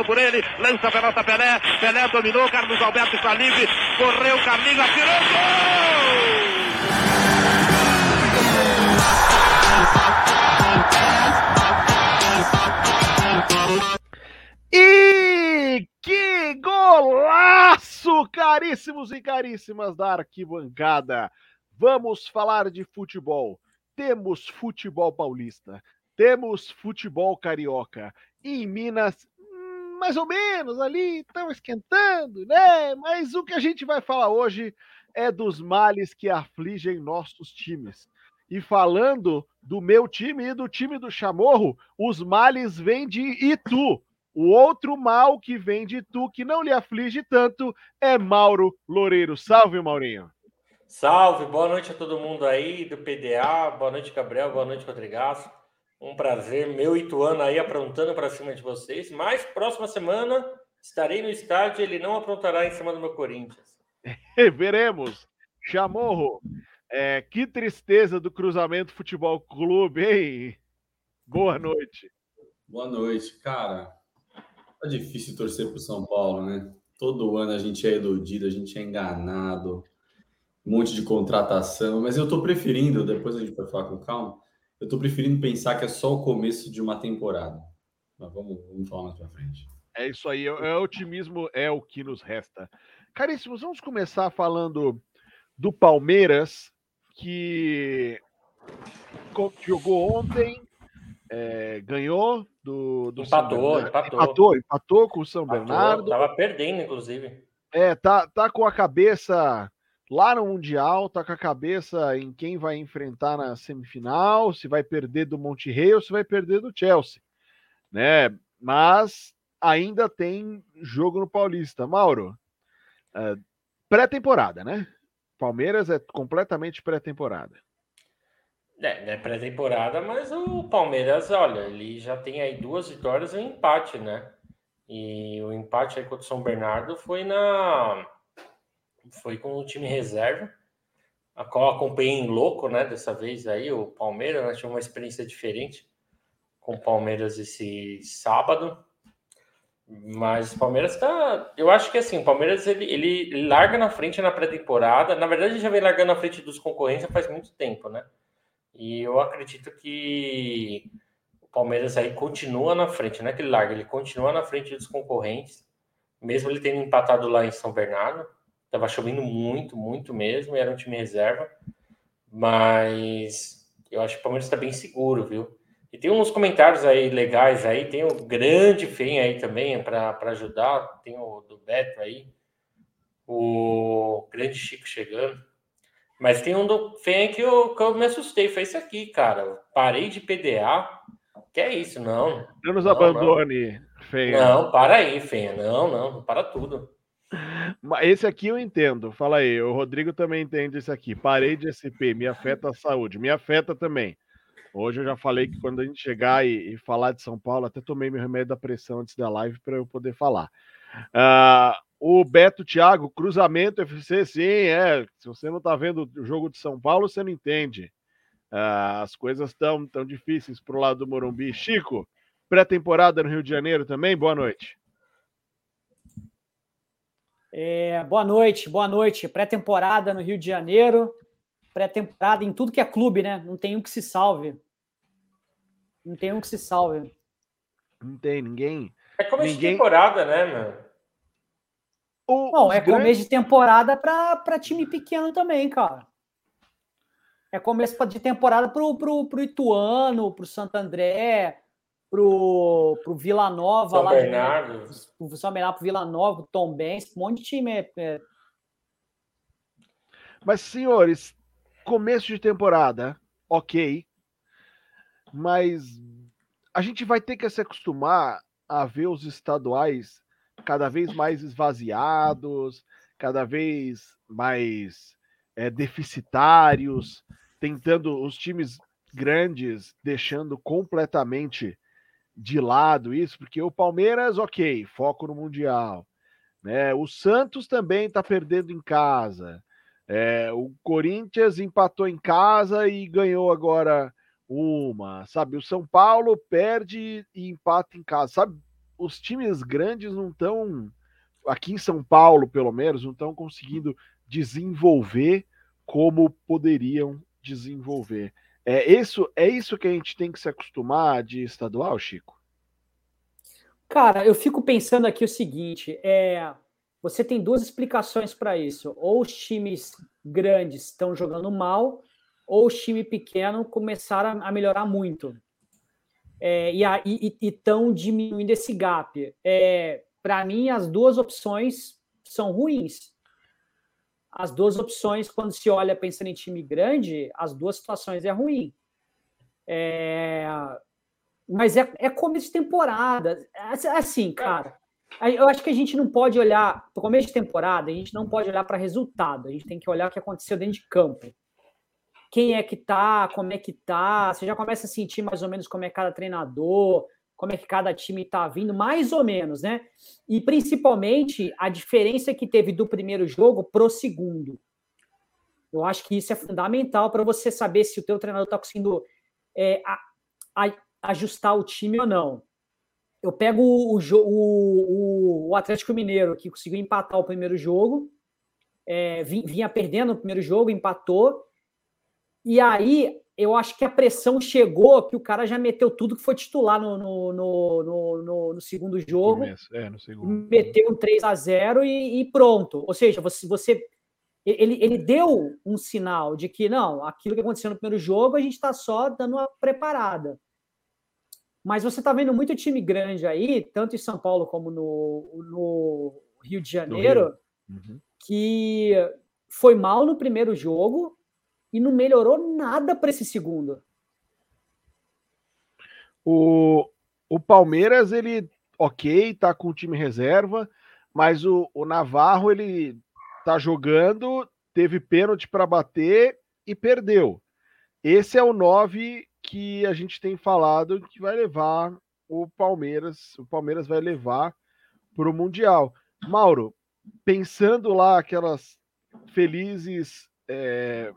por ele, lança a pelota Pelé, Pelé dominou, Carlos Alberto está livre, correu, Carlinhos, atirou, gol! E que golaço, caríssimos e caríssimas da arquibancada! Vamos falar de futebol. Temos futebol paulista, temos futebol carioca. E em Minas mais ou menos ali, estão esquentando, né? Mas o que a gente vai falar hoje é dos males que afligem nossos times. E falando do meu time e do time do Chamorro, os males vêm de Itu. O outro mal que vem de Itu, que não lhe aflige tanto, é Mauro Loureiro. Salve, Maurinho. Salve, boa noite a todo mundo aí do PDA, boa noite, Gabriel, boa noite, Rodrigaço. Um prazer, meu Ituano aí aprontando para cima de vocês. Mas próxima semana estarei no estádio e ele não aprontará em cima do meu Corinthians. Veremos. Chamorro, é, que tristeza do cruzamento Futebol Clube, hein? Boa noite. Boa noite, cara. Tá difícil torcer para o São Paulo, né? Todo ano a gente é iludido, a gente é enganado, um monte de contratação, mas eu tô preferindo, depois a gente vai falar com calma, eu estou preferindo pensar que é só o começo de uma temporada. Mas vamos, vamos falar mais para frente. É isso aí, é, é, otimismo é o que nos resta. Caríssimos, vamos começar falando do Palmeiras, que jogou ontem, é, ganhou do, do empatou, empatou, empatou, empatou com o São empatou, Bernardo. Tava perdendo, inclusive. É, tá, tá com a cabeça lá no Mundial, tá com a cabeça em quem vai enfrentar na semifinal, se vai perder do Monterrey ou se vai perder do Chelsea, né? Mas ainda tem jogo no Paulista. Mauro, é, pré-temporada, né? Palmeiras é completamente pré-temporada. É, é pré-temporada, mas o Palmeiras, olha, ele já tem aí duas vitórias e um empate, né? E o empate aí contra o São Bernardo foi na foi com o time reserva, a qual acompanhei em louco, né? Dessa vez aí, o Palmeiras, né, tive uma experiência diferente com o Palmeiras esse sábado. Mas o Palmeiras tá. Eu acho que assim, o Palmeiras ele, ele, larga na frente na pré-temporada. Na verdade, ele já vem largando na frente dos concorrentes faz muito tempo, né? E eu acredito que o Palmeiras aí continua na frente, não é que ele larga, ele continua na frente dos concorrentes, mesmo ele tendo empatado lá em São Bernardo. Tava chovendo muito, muito mesmo, e era um time reserva. Mas eu acho que o Palmeiras está bem seguro, viu? E tem uns comentários aí legais aí, tem o grande Fem aí também para ajudar, tem o do Beto aí, o grande Chico chegando. Mas tem um do Fem que eu, que eu me assustei, foi esse aqui, cara. Parei de PDA. Que é isso, não. Não nos abandone, não. Não, para aí, Fenha. Não, não, para tudo. Esse aqui eu entendo. Fala aí, o Rodrigo também entende esse aqui. Parei de SP, me afeta a saúde, me afeta também. Hoje eu já falei que quando a gente chegar e, e falar de São Paulo, até tomei meu remédio da pressão antes da live para eu poder falar. Uh, o Beto Thiago, cruzamento FC, sim, é. Se você não está vendo o jogo de São Paulo, você não entende. Uh, as coisas estão tão difíceis o lado do Morumbi. Chico, pré-temporada no Rio de Janeiro também, boa noite. É, boa noite, boa noite. Pré-temporada no Rio de Janeiro, pré-temporada em tudo que é clube, né? Não tem um que se salve. Não tem um que se salve. Não tem ninguém. É começo ninguém... de temporada, né, meu? O, Não, é grandes... começo de temporada para time pequeno também, cara. É começo de temporada pro, pro, pro Ituano, pro Santo André, pro, pro Vila Nova São lá Bernardo. De, pro São Bernardo, pro Vila Nova, pro Tom Benz, um monte de time. É, é... Mas, senhores, começo de temporada, ok. Mas a gente vai ter que se acostumar a ver os estaduais cada vez mais esvaziados, cada vez mais é, deficitários, tentando os times grandes deixando completamente de lado isso, porque o Palmeiras, ok, foco no Mundial. Né? O Santos também está perdendo em casa. É, o Corinthians empatou em casa e ganhou agora uma, sabe? O São Paulo perde e empata em casa, sabe? os times grandes não estão, aqui em São Paulo, pelo menos, não estão conseguindo desenvolver como poderiam desenvolver. É isso, é isso que a gente tem que se acostumar de estadual, Chico? Cara, eu fico pensando aqui o seguinte: é, você tem duas explicações para isso. Ou os times grandes estão jogando mal, ou os times pequenos começaram a melhorar muito. É, e estão diminuindo esse gap. É, para mim, as duas opções são ruins. As duas opções, quando se olha pensando em time grande, as duas situações é ruim. É, mas é, é começo de temporada. Assim, cara, eu acho que a gente não pode olhar para começo de temporada, a gente não pode olhar para resultado, a gente tem que olhar o que aconteceu dentro de campo. Quem é que tá, como é que tá, você já começa a sentir mais ou menos como é cada treinador, como é que cada time tá vindo, mais ou menos, né? E principalmente a diferença que teve do primeiro jogo pro segundo. Eu acho que isso é fundamental para você saber se o teu treinador está conseguindo é, a, a, ajustar o time ou não eu pego o, o, o, Atlético Mineiro, que conseguiu empatar o primeiro jogo, é, vinha perdendo o primeiro jogo, empatou, e aí eu acho que a pressão chegou que o cara já meteu tudo que foi titular no, no, no, no, no segundo jogo. É, no segundo. Meteu um 3 a 0 e, e, pronto. Ou seja, você, você ele, ele deu um sinal de que não, aquilo que aconteceu no primeiro jogo, a gente está só dando uma preparada. Mas você está vendo muito time grande aí, tanto em São Paulo como no, no Rio de Janeiro, Rio. Uhum. que foi mal no primeiro jogo e não melhorou nada para esse segundo. O, o Palmeiras, ele, ok, tá com o time reserva, mas o, o Navarro, ele tá jogando, teve pênalti para bater e perdeu. Esse é o 9 que a gente tem falado que vai levar o Palmeiras, o Palmeiras vai levar para o Mundial. Mauro, pensando lá aquelas felizes é,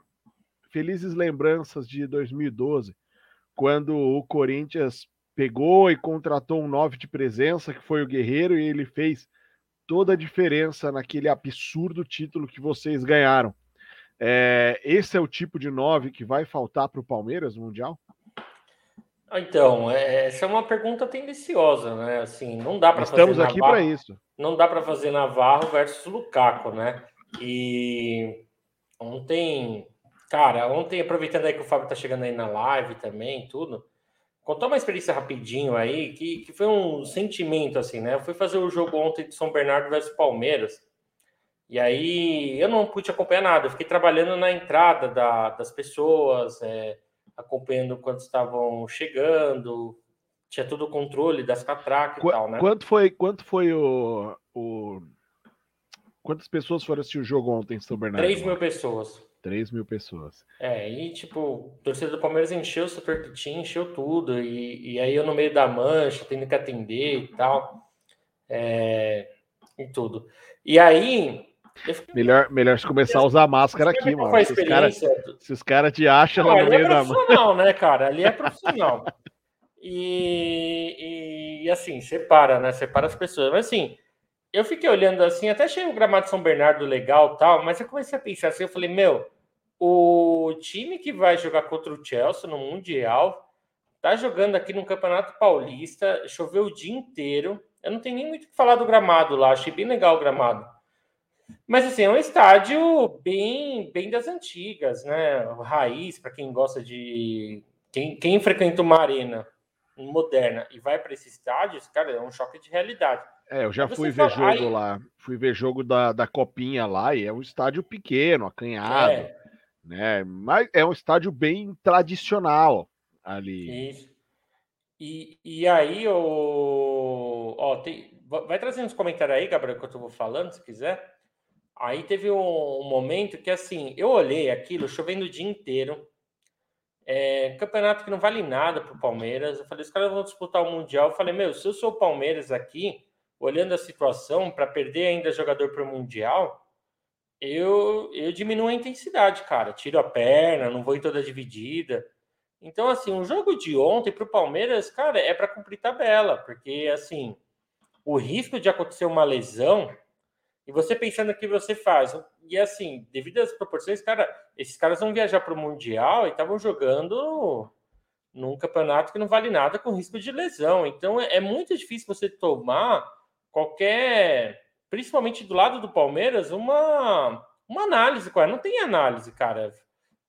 felizes lembranças de 2012, quando o Corinthians pegou e contratou um nove de presença, que foi o Guerreiro, e ele fez toda a diferença naquele absurdo título que vocês ganharam. É, esse é o tipo de nove que vai faltar para o Palmeiras no Mundial? Então, é, essa é uma pergunta tendenciosa, né? Assim, não dá para fazer. Estamos aqui para isso. Não dá para fazer Navarro versus Lukaku, né? E ontem, cara, ontem, aproveitando aí que o Fábio tá chegando aí na live também, tudo, contou uma experiência rapidinho aí, que, que foi um sentimento, assim, né? Eu fui fazer o jogo ontem de São Bernardo versus Palmeiras. E aí eu não pude acompanhar nada, eu fiquei trabalhando na entrada da, das pessoas, é, acompanhando quando estavam chegando, tinha todo o controle das catracas Qu e tal, né? Quanto foi, quanto foi o, o... Quantas pessoas foram assistir o jogo ontem em São Bernardo? 3 mil pessoas. 3 mil pessoas. É, e tipo, o torcedor do Palmeiras encheu o que tinha, encheu tudo, e, e aí eu no meio da mancha, tendo que atender e tal, é, e tudo. E aí, Melhor, melhor se começar a usar máscara aqui, mano. Se os caras cara te acham lá no meio é da mão. né, cara? Ali é profissional. e, e, e, assim, separa, né? Separa as pessoas. Mas assim, eu fiquei olhando assim, até achei o gramado São Bernardo legal tal, mas eu comecei a pensar assim, eu falei, meu, o time que vai jogar contra o Chelsea no Mundial tá jogando aqui no Campeonato Paulista, choveu o dia inteiro. Eu não tenho nem muito o que falar do gramado lá, achei bem legal o gramado. Mas assim, é um estádio bem, bem das antigas, né? Raiz, para quem gosta de. Quem, quem frequenta uma arena moderna e vai para esse estádio, cara, é um choque de realidade. É, eu já fui ver fala, jogo aí... lá. Fui ver jogo da, da Copinha lá e é um estádio pequeno, acanhado. É. Né? Mas é um estádio bem tradicional ali. Isso. E, e aí, o... Ó, tem... vai trazendo uns comentários aí, Gabriel, que eu vou falando, se quiser. Aí teve um, um, momento que, assim, eu olhei aquilo chovendo o dia inteiro. É, campeonato que não vale nada para o Palmeiras. Eu falei, os caras vão disputar o Mundial. Eu falei, meu, se eu sou o Palmeiras aqui, olhando a situação, para perder ainda jogador para o Mundial, eu, eu diminuo a intensidade, cara. Tiro a perna, não vou em toda dividida. Então, assim, o jogo de ontem para o Palmeiras, cara, é para cumprir tabela, porque, assim, o risco de acontecer uma lesão e você pensando que você faz. E assim, devido às proporções, cara, esses caras vão viajar para o Mundial e estavam jogando num campeonato que não vale nada com risco de lesão. Então é, é muito difícil você tomar qualquer, principalmente do lado do Palmeiras, uma, uma análise. Não tem análise, cara.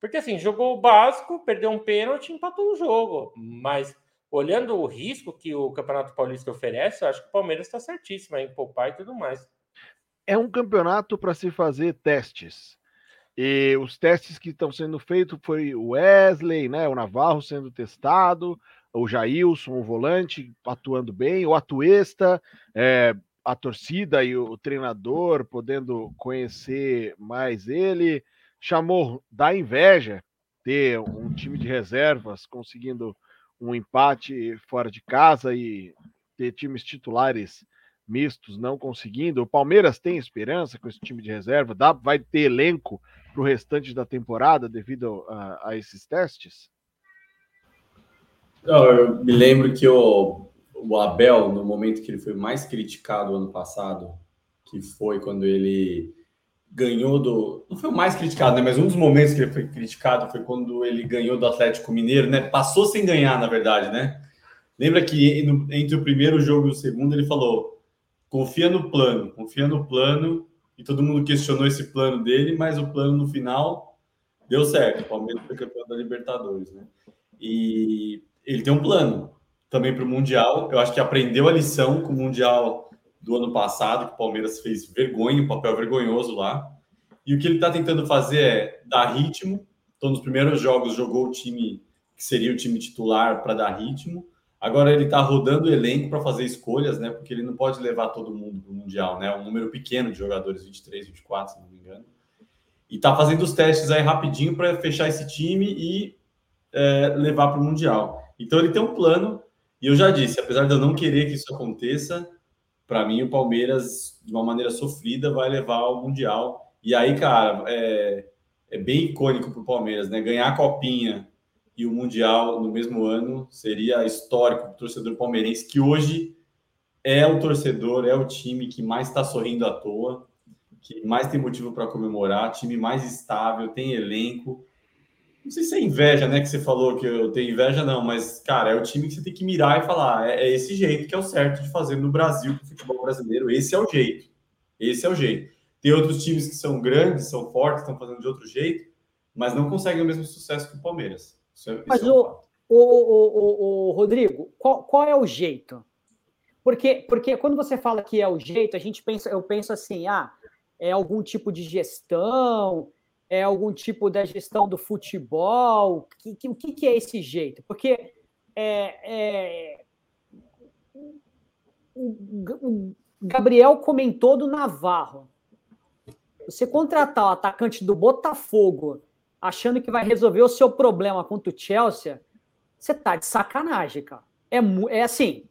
Porque assim, jogou o básico, perdeu um pênalti, empatou o jogo. Mas olhando o risco que o Campeonato Paulista oferece, eu acho que o Palmeiras está certíssimo em poupar e tudo mais. É um campeonato para se fazer testes. E os testes que estão sendo feitos foi o Wesley, né, o Navarro sendo testado, o Jailson, o volante, atuando bem, o Atuesta, é, a torcida e o treinador podendo conhecer mais ele. Chamou da inveja ter um time de reservas conseguindo um empate fora de casa e ter times titulares mistos não conseguindo. O Palmeiras tem esperança com esse time de reserva? Dá, vai ter elenco para o restante da temporada devido a, a esses testes? Eu me lembro que o, o Abel, no momento que ele foi mais criticado ano passado, que foi quando ele ganhou do. Não foi o mais criticado, né? Mas um dos momentos que ele foi criticado foi quando ele ganhou do Atlético Mineiro, né? Passou sem ganhar, na verdade, né? Lembra que entre o primeiro jogo e o segundo ele falou: confia no plano, confia no plano. E todo mundo questionou esse plano dele, mas o plano no final deu certo. O Palmeiras foi campeão da Libertadores, né? E ele tem um plano também para o Mundial. Eu acho que aprendeu a lição com o Mundial do ano passado, que o Palmeiras fez vergonha, um papel vergonhoso lá. E o que ele está tentando fazer é dar ritmo. Então, nos primeiros jogos, jogou o time que seria o time titular para dar ritmo. Agora ele está rodando o elenco para fazer escolhas, né? Porque ele não pode levar todo mundo para o Mundial, né? Um número pequeno de jogadores, 23, 24, se não me engano. E está fazendo os testes aí rapidinho para fechar esse time e é, levar para o Mundial. Então ele tem um plano, e eu já disse, apesar de eu não querer que isso aconteça, para mim o Palmeiras, de uma maneira sofrida, vai levar ao Mundial. E aí, cara, é, é bem icônico para o Palmeiras, né? Ganhar a copinha e o Mundial no mesmo ano seria histórico para o torcedor palmeirense, que hoje é o torcedor, é o time que mais está sorrindo à toa, que mais tem motivo para comemorar, time mais estável, tem elenco. Não sei se é inveja, né? Que você falou que eu tenho inveja, não, mas, cara, é o time que você tem que mirar e falar: é, é esse jeito que é o certo de fazer no Brasil, no futebol brasileiro, esse é o jeito. Esse é o jeito. Tem outros times que são grandes, são fortes, estão fazendo de outro jeito, mas não conseguem o mesmo sucesso que o Palmeiras. Isso é, Mas, isso o, o, o, o, Rodrigo, qual, qual é o jeito? Porque, porque quando você fala que é o jeito, a gente pensa, eu penso assim, ah, é algum tipo de gestão, é algum tipo da gestão do futebol, que, que, o que, que é esse jeito? Porque é, é, o, Gabriel comentou do Navarro. Você contratar o atacante do Botafogo achando que vai resolver o seu problema contra o Chelsea, você tá de sacanagem, cara. É, é assim,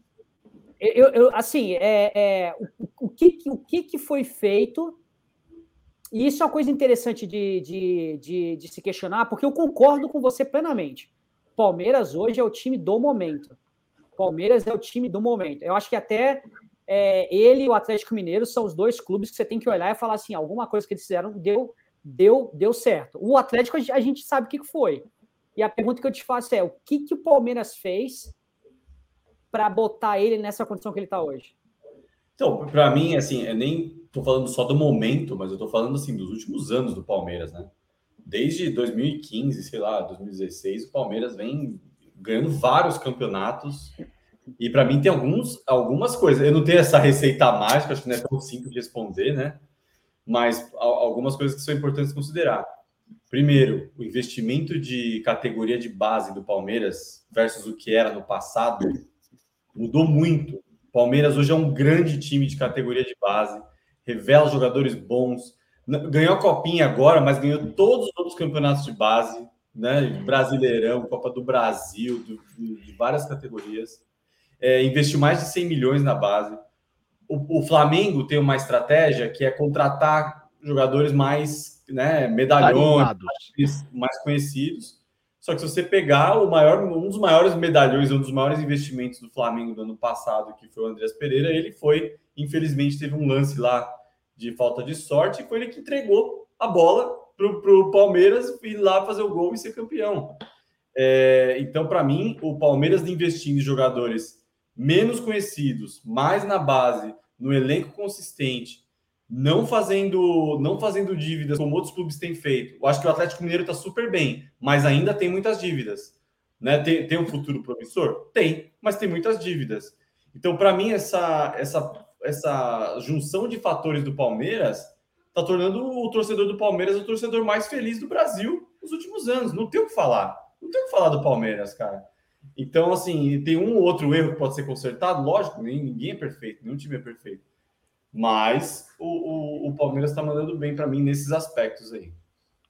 eu, eu assim, é, é o, o, que, o que, que foi feito, e isso é uma coisa interessante de, de, de, de se questionar, porque eu concordo com você plenamente. Palmeiras hoje é o time do momento. Palmeiras é o time do momento. Eu acho que até é, ele e o Atlético Mineiro são os dois clubes que você tem que olhar e falar assim: alguma coisa que eles fizeram deu deu, deu certo. O Atlético, a gente sabe o que foi. E a pergunta que eu te faço é: o que, que o Palmeiras fez para botar ele nessa condição que ele está hoje? Então, para mim, assim, eu nem estou falando só do momento, mas eu estou falando assim dos últimos anos do Palmeiras, né? Desde 2015, sei lá, 2016, o Palmeiras vem ganhando vários campeonatos. E para mim tem alguns, algumas coisas. Eu não tenho essa receita mágica, acho que não é tão simples de responder, né? mas algumas coisas que são importantes considerar. Primeiro, o investimento de categoria de base do Palmeiras versus o que era no passado mudou muito. Palmeiras hoje é um grande time de categoria de base, revela jogadores bons, ganhou a copinha agora, mas ganhou todos os outros campeonatos de base, né? Brasileirão, Copa do Brasil, do, de várias categorias. É, investiu mais de 100 milhões na base o, o, Flamengo tem uma estratégia que é contratar jogadores mais né, medalhões, mais, mais, conhecidos. Só que se você pegar o maior, um dos maiores medalhões, um dos maiores investimentos do Flamengo do ano passado, que foi o Andreas Pereira, ele foi, infelizmente, teve um lance lá de falta de sorte, e foi ele que entregou a bola para o Palmeiras ir lá fazer o gol e ser campeão. É, então, para mim, o Palmeiras investindo em jogadores menos conhecidos, mais na base, no elenco consistente, não fazendo não fazendo dívidas como outros clubes têm feito. Eu acho que o Atlético Mineiro está super bem, mas ainda tem muitas dívidas. Né? Tem, tem um futuro promissor? Tem, mas tem muitas dívidas. Então, para mim, essa, essa, essa junção de fatores do Palmeiras está tornando o torcedor do Palmeiras o torcedor mais feliz do Brasil nos últimos anos. Não tem o que falar. Não tem o que falar do Palmeiras, cara. Então, assim, tem um ou outro erro que pode ser consertado, lógico, ninguém é perfeito, nenhum time é perfeito. Mas o, o, o Palmeiras está mandando bem para mim nesses aspectos aí.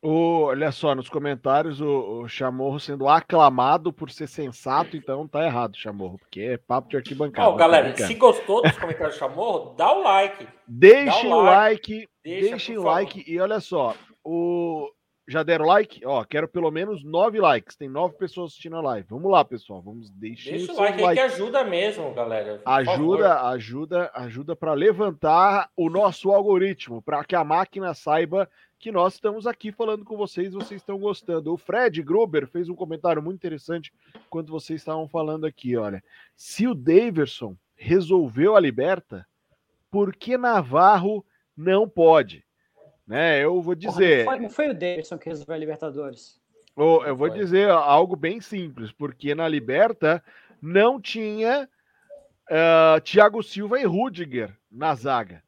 O, olha só, nos comentários, o, o Chamorro sendo aclamado por ser sensato, então tá errado, Chamorro, porque é papo de arquibancada. Oh, galera, se gostou dos comentários do Chamorro, dá o like. Deixem o like, like deixem o like e olha só, o, já deram like? Ó, quero pelo menos nove likes. Tem nove pessoas assistindo a live. Vamos lá, pessoal. Vamos deixar Deixa o like, like. que ajuda mesmo, galera. Ajuda, ajuda, ajuda para levantar o nosso algoritmo, para que a máquina saiba que nós estamos aqui falando com vocês, vocês estão gostando. O Fred Gruber fez um comentário muito interessante quando vocês estavam falando aqui, olha. Se o Daverson resolveu a liberta, por que Navarro não pode? Né? Eu vou dizer. Porra, não, foi, não, foi, o Davidson que resolveu a Libertadores. eu vou dizer algo bem simples, porque na Liberta não tinha uh, Thiago Silva e Rudiger na zaga.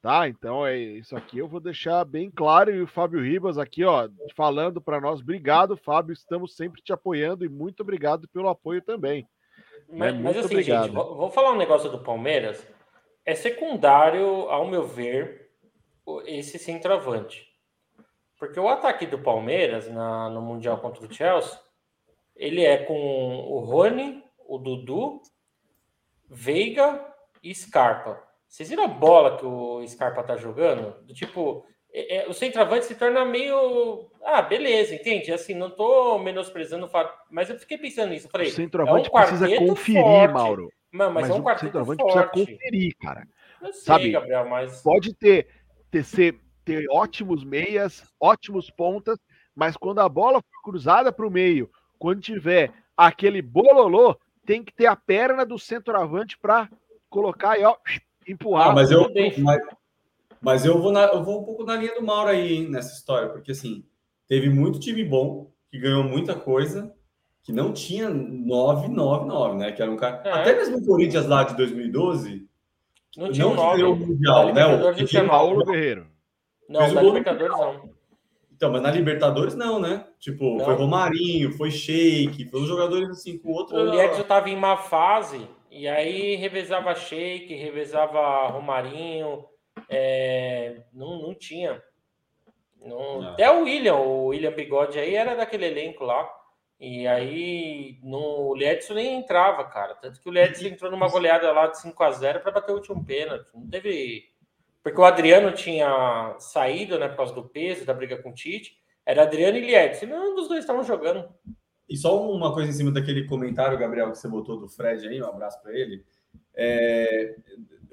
Tá? Então é isso aqui eu vou deixar bem claro e o Fábio Ribas aqui, ó, falando para nós. Obrigado, Fábio, estamos sempre te apoiando e muito obrigado pelo apoio também. Mas, né? mas assim, obrigado. gente, vou, vou falar um negócio do Palmeiras. É secundário, ao meu ver, esse centroavante. Porque o ataque do Palmeiras na, no Mundial contra o Chelsea, ele é com o Rony, o Dudu, Veiga e Scarpa. Vocês viram a bola que o Scarpa tá jogando? Do tipo, é, é, o centroavante se torna meio. Ah, beleza, entende? Assim, não tô menosprezando o fato. Mas eu fiquei pensando nisso. Eu falei, o centroavante é um precisa conferir, forte. Mauro. Mas, mas é um quarteto centroavante forte. precisa conferir, cara. Eu sei, Sabe, Gabriel, mas. Pode ter ter, ter ótimos meias, ótimos pontas, mas quando a bola for cruzada para o meio, quando tiver aquele bololô, tem que ter a perna do centroavante para colocar e ó, empurrar. Ah, mas, eu, mas, mas eu, vou na, eu vou um pouco na linha do Mauro aí hein, nessa história, porque assim, teve muito time bom que ganhou muita coisa que não tinha 999, né? Que era um cara. É. Até mesmo o Corinthians lá de 2012 não tinha não um o Mundial, né? O tinha Paulo Guerreiro. Não, Fez na Libertadores não. Então, mas na Libertadores não, né? Tipo, não. foi Romarinho, foi Sheik, foi os jogadores assim com outro. O Liedson estava em má fase, e aí revezava Sheik, revezava Romarinho, é... não, não tinha. Não... Não. Até o William, o William Bigode aí era daquele elenco lá. E aí no, o Liedson nem entrava, cara. Tanto que o Liedson entrou numa goleada lá de 5 a 0 para bater o último pênalti. Não teve. Porque o Adriano tinha saído, né, por causa do peso, da briga com o Tite. Era Adriano e Liedson. Nenhum dos dois estavam jogando. E só uma coisa em cima daquele comentário, Gabriel, que você botou do Fred aí, um abraço para ele. É...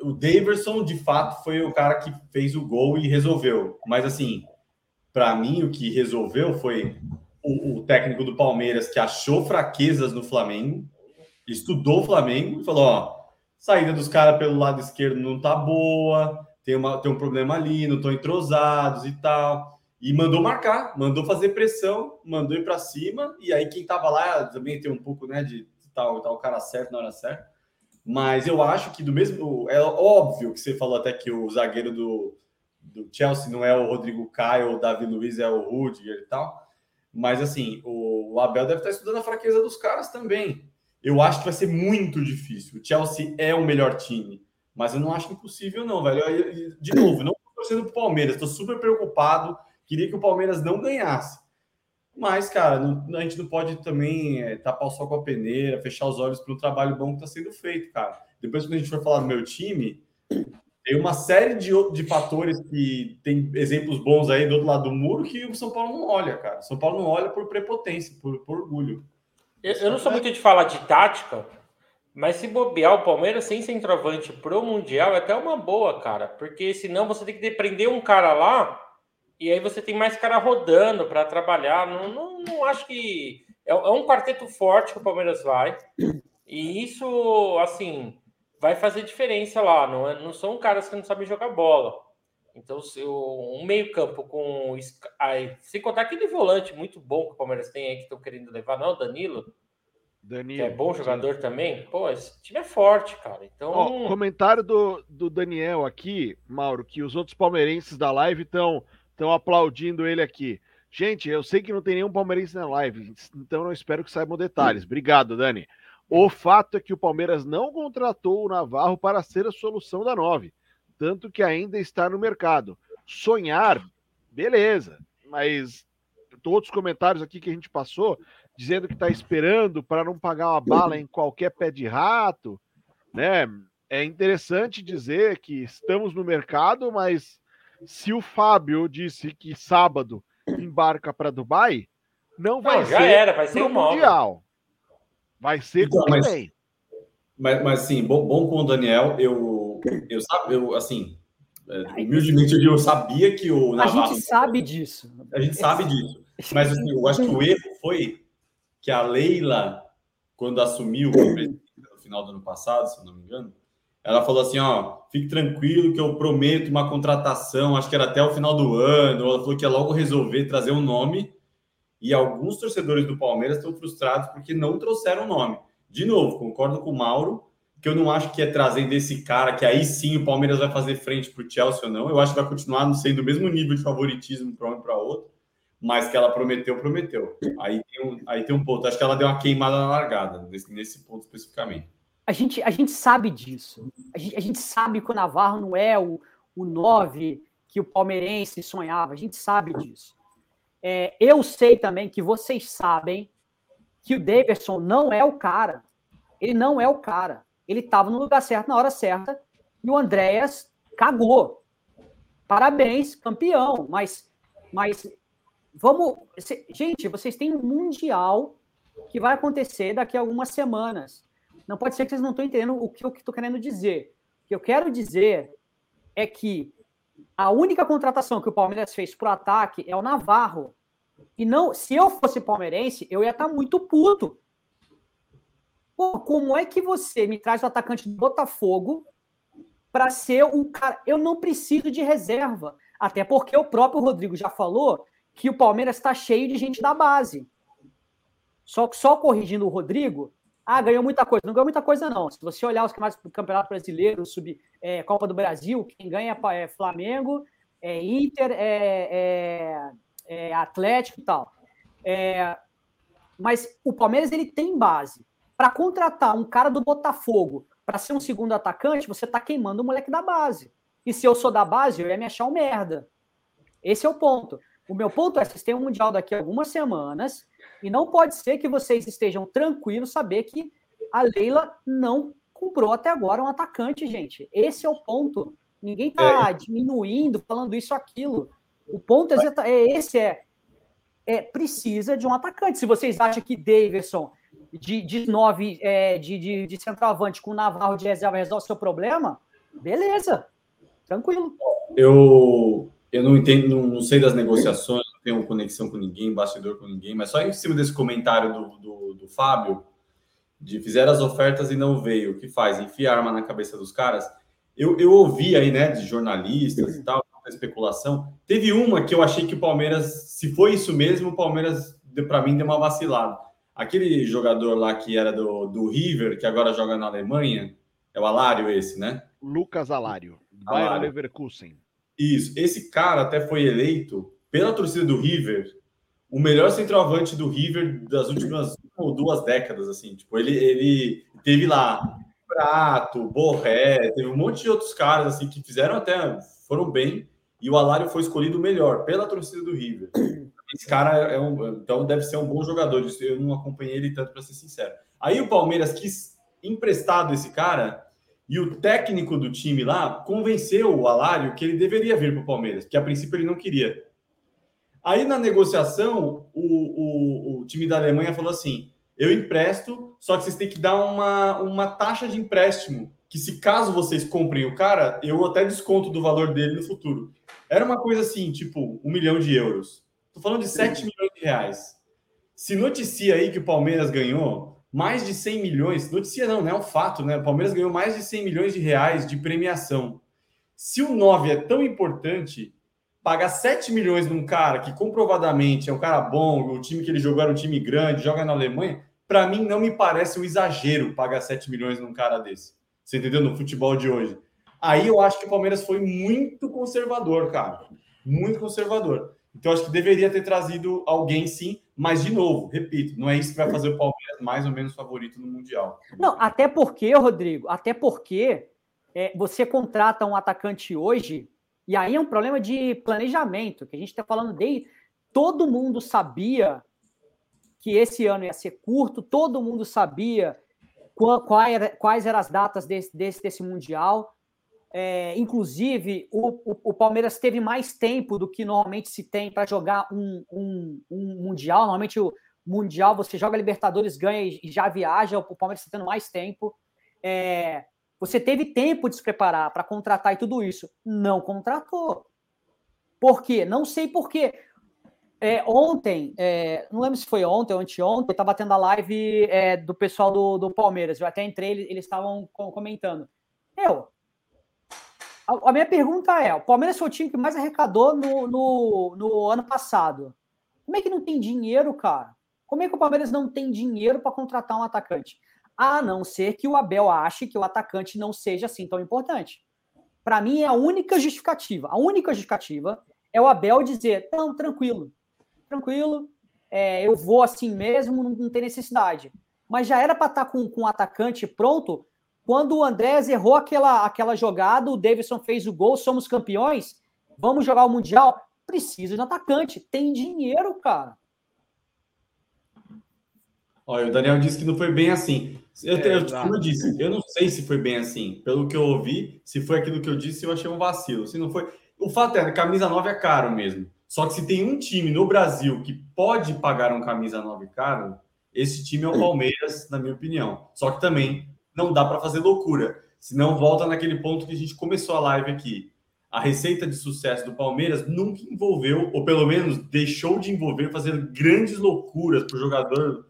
O Daverson, de fato, foi o cara que fez o gol e resolveu. Mas, assim, para mim, o que resolveu foi o, o, técnico do Palmeiras que achou fraquezas no Flamengo, estudou o Flamengo e falou: ó, saída dos caras pelo lado esquerdo não tá boa, tem, uma, tem um problema ali, não estão entrosados e tal. E mandou marcar, mandou fazer pressão, mandou ir para cima. E aí, quem tava lá também tem um pouco né, de tal, tal cara certo na hora certa. Mas eu acho que do mesmo. É óbvio que você falou até que o zagueiro do, do Chelsea não é o Rodrigo Caio, o Davi Luiz é o Rudiger e tal. Mas assim, o Abel deve estar estudando a fraqueza dos caras também. Eu acho que vai ser muito difícil. O Chelsea é o melhor time, mas eu não acho impossível, não, velho. De novo, não estou torcendo pro Palmeiras, estou super preocupado. Queria que o Palmeiras não ganhasse. Mas, cara, não, a gente não pode também é, tapar o sol com a peneira, fechar os olhos para um trabalho bom que está sendo feito, cara. Depois, quando a gente for falar do meu time, tem uma série de, de fatores que tem exemplos bons aí do outro lado do muro que o São Paulo não olha, cara. O São Paulo não olha por prepotência, por, por orgulho. Eu, eu, não sou muito de falar de tática, mas se bobear o Palmeiras sem centroavante pro Mundial é até uma boa, cara. Porque senão você tem que prender um cara lá e aí você tem mais cara rodando para trabalhar. Não, não, não acho que. É, é um quarteto forte que o Palmeiras vai. E isso, assim, vai fazer diferença lá. Não, é, não são caras que não sabem jogar bola. Então, se um meio-campo com. Aí, sem contar aquele volante muito bom que o Palmeiras tem aí que estão querendo levar, não, Danilo. Danilo. Que é bom jogador sim. também. Pô, esse time é forte, cara. Então. Ó, comentário do, do Daniel aqui, Mauro, que os outros palmeirenses da live estão aplaudindo ele aqui. Gente, eu sei que não tem nenhum palmeirense na live, então não espero que saibam detalhes. Obrigado, Dani. O fato é que o Palmeiras não contratou o Navarro para ser a solução da nove, tanto que ainda está no mercado. Sonhar, beleza, mas todos os comentários aqui que a gente passou dizendo que está esperando para não pagar uma bala em qualquer pé de rato, né? É interessante dizer que estamos no mercado, mas se o Fábio disse que sábado embarca para Dubai, não vai não, já ser era, vai ser mundial. Vai ser então, mas, bem. Mas, mas sim, bom, bom com o Daniel. Eu, eu, eu assim, é, humildemente eu sabia que o Navarro. A gente sabe disso. A gente sabe disso. Mas assim, eu acho que o erro foi que a Leila, quando assumiu no final do ano passado, se eu não me engano, ela falou assim: ó, fique tranquilo que eu prometo uma contratação, acho que era até o final do ano. Ela falou que ia logo resolver trazer um nome e alguns torcedores do Palmeiras estão frustrados porque não trouxeram o nome. De novo, concordo com o Mauro, que eu não acho que é trazendo esse cara que aí sim o Palmeiras vai fazer frente para o Chelsea ou não. Eu acho que vai continuar sendo o mesmo nível de favoritismo para um e para outro, mas que ela prometeu, prometeu. Aí tem um, aí tem um ponto. Acho que ela deu uma queimada na largada, nesse, nesse ponto especificamente. A gente, a gente sabe disso. A gente, a gente sabe que o Navarro não é o, o 9 que o palmeirense sonhava. A gente sabe disso. É, eu sei também que vocês sabem que o Davidson não é o cara. Ele não é o cara. Ele estava no lugar certo na hora certa e o Andréas cagou. Parabéns, campeão. Mas, mas vamos. Gente, vocês têm um Mundial que vai acontecer daqui a algumas semanas. Não pode ser que vocês não estão entendendo o que eu estou querendo dizer. O que eu quero dizer é que a única contratação que o Palmeiras fez pro ataque é o Navarro. E não, se eu fosse palmeirense, eu ia estar tá muito puto. Pô, como é que você me traz o atacante do Botafogo para ser um cara? Eu não preciso de reserva. Até porque o próprio Rodrigo já falou que o Palmeiras está cheio de gente da base. Só só corrigindo o Rodrigo, ah, ganhou muita coisa. Não ganhou muita coisa, não. Se você olhar os campeonatos do Campeonato Brasileiro, sub, é, Copa do Brasil, quem ganha é Flamengo, é Inter, é, é, é Atlético e tal. É, mas o Palmeiras ele tem base. Para contratar um cara do Botafogo para ser um segundo atacante, você está queimando o moleque da base. E se eu sou da base, eu ia me achar um merda. Esse é o ponto. O meu ponto é: vocês têm um Mundial daqui a algumas semanas e não pode ser que vocês estejam tranquilos saber que a Leila não comprou até agora um atacante, gente. Esse é o ponto. Ninguém está é. diminuindo, falando isso aquilo. O ponto é, é esse: é, é precisa de um atacante. Se vocês acham que Davidson de, de nove é, de, de, de centroavante com Navarro de reserva resolve o seu problema, beleza, tranquilo. Eu, eu não entendo, não sei das negociações, tenho conexão com ninguém, bastidor com ninguém, mas só em cima desse comentário do, do, do Fábio, de fizeram as ofertas e não veio, o que faz? Enfia arma na cabeça dos caras. Eu, eu ouvi aí, né, de jornalistas e tal, especulação. Teve uma que eu achei que o Palmeiras, se foi isso mesmo, o Palmeiras, para mim, deu uma vacilada. Aquele jogador lá que era do, do River, que agora joga na Alemanha, é o Alário esse, né? Lucas Alário, Bayern Leverkusen. Isso, esse cara até foi eleito pela torcida do River, o melhor centroavante do River das últimas ou duas décadas, assim. Tipo, ele, ele teve lá Prato, Borré, teve um monte de outros caras, assim, que fizeram até, foram bem, e o Alário foi escolhido melhor pela torcida do River. Esse cara é um, então deve ser um bom jogador, eu não acompanhei ele tanto, para ser sincero. Aí o Palmeiras quis emprestado esse cara, E o técnico do time lá convenceu o Alário que ele deveria vir para o Palmeiras, porque a princípio ele não queria. Aí na negociação, o, o, o time da Alemanha falou assim: eu empresto, só que vocês têm que dar uma, uma taxa de empréstimo, que se caso vocês comprem o cara, eu até desconto do valor dele no futuro. Era uma coisa assim, tipo, um milhão de euros. Tô falando de 7 milhões de reais. Se noticia aí que o Palmeiras ganhou mais de 100 milhões, noticia não, não é um fato, né? O Palmeiras ganhou mais de 100 milhões de reais de premiação. Se o 9 é tão importante, pagar 7 milhões num cara que comprovadamente é um cara bom, o time que ele jogou era um time grande, joga na Alemanha, para mim não me parece um exagero pagar 7 milhões num cara desse. Você entendeu? No futebol de hoje. Aí eu acho que o Palmeiras foi muito conservador, cara. Muito conservador. Então acho que deveria ter trazido alguém sim, mas de novo, repito, não é isso que vai fazer o Palmeiras mais ou menos favorito no Mundial. Não, até porque, Rodrigo, até porque é, você contrata um atacante hoje e aí é um problema de planejamento, que a gente está falando de. Todo mundo sabia que esse ano ia ser curto, todo mundo sabia qual, qual era, quais eram as datas desse, desse, desse Mundial. É, inclusive, o, o, o, Palmeiras teve mais tempo do que normalmente se tem para jogar um, um, um, Mundial. Normalmente, o Mundial você joga Libertadores, ganha e já viaja. O Palmeiras está tendo mais tempo. É, você teve tempo de se preparar para contratar e tudo isso. Não contratou. Por quê? Não sei por quê. É, ontem, é, não lembro se foi ontem ou anteontem, estava tendo a live é, do pessoal do, do Palmeiras. Eu até entrei, eles estavam comentando. Eu, a, a, minha pergunta é: o Palmeiras foi o time que mais arrecadou no, no, no ano passado. Como é que não tem dinheiro, cara? Como é que o Palmeiras não tem dinheiro para contratar um atacante? A não ser que o Abel ache que o atacante não seja assim tão importante. Para mim, é a única justificativa. A única justificativa é o Abel dizer: não, tranquilo, tranquilo, é, eu vou assim mesmo, não, não tem necessidade. Mas já era para estar tá com, com o atacante pronto quando o Andrés errou aquela, aquela jogada, o Davidson fez o gol, somos campeões, vamos jogar o Mundial. Precisa de um atacante, tem dinheiro, cara. Olha, o Daniel disse que não foi bem assim. Eu, é, eu, como eu disse, eu não sei se foi bem assim. Pelo que eu ouvi, se foi aquilo que eu disse, eu achei um vacilo. Se não foi. O fato é, camisa 9 é caro mesmo. Só que se tem um time no Brasil que pode pagar um camisa 9 caro, esse time é o Palmeiras, na minha opinião. Só que também não dá para fazer loucura. Senão volta naquele ponto que a gente começou a live aqui. A receita de sucesso do Palmeiras nunca envolveu, ou pelo menos deixou de envolver, fazer grandes loucuras para o jogador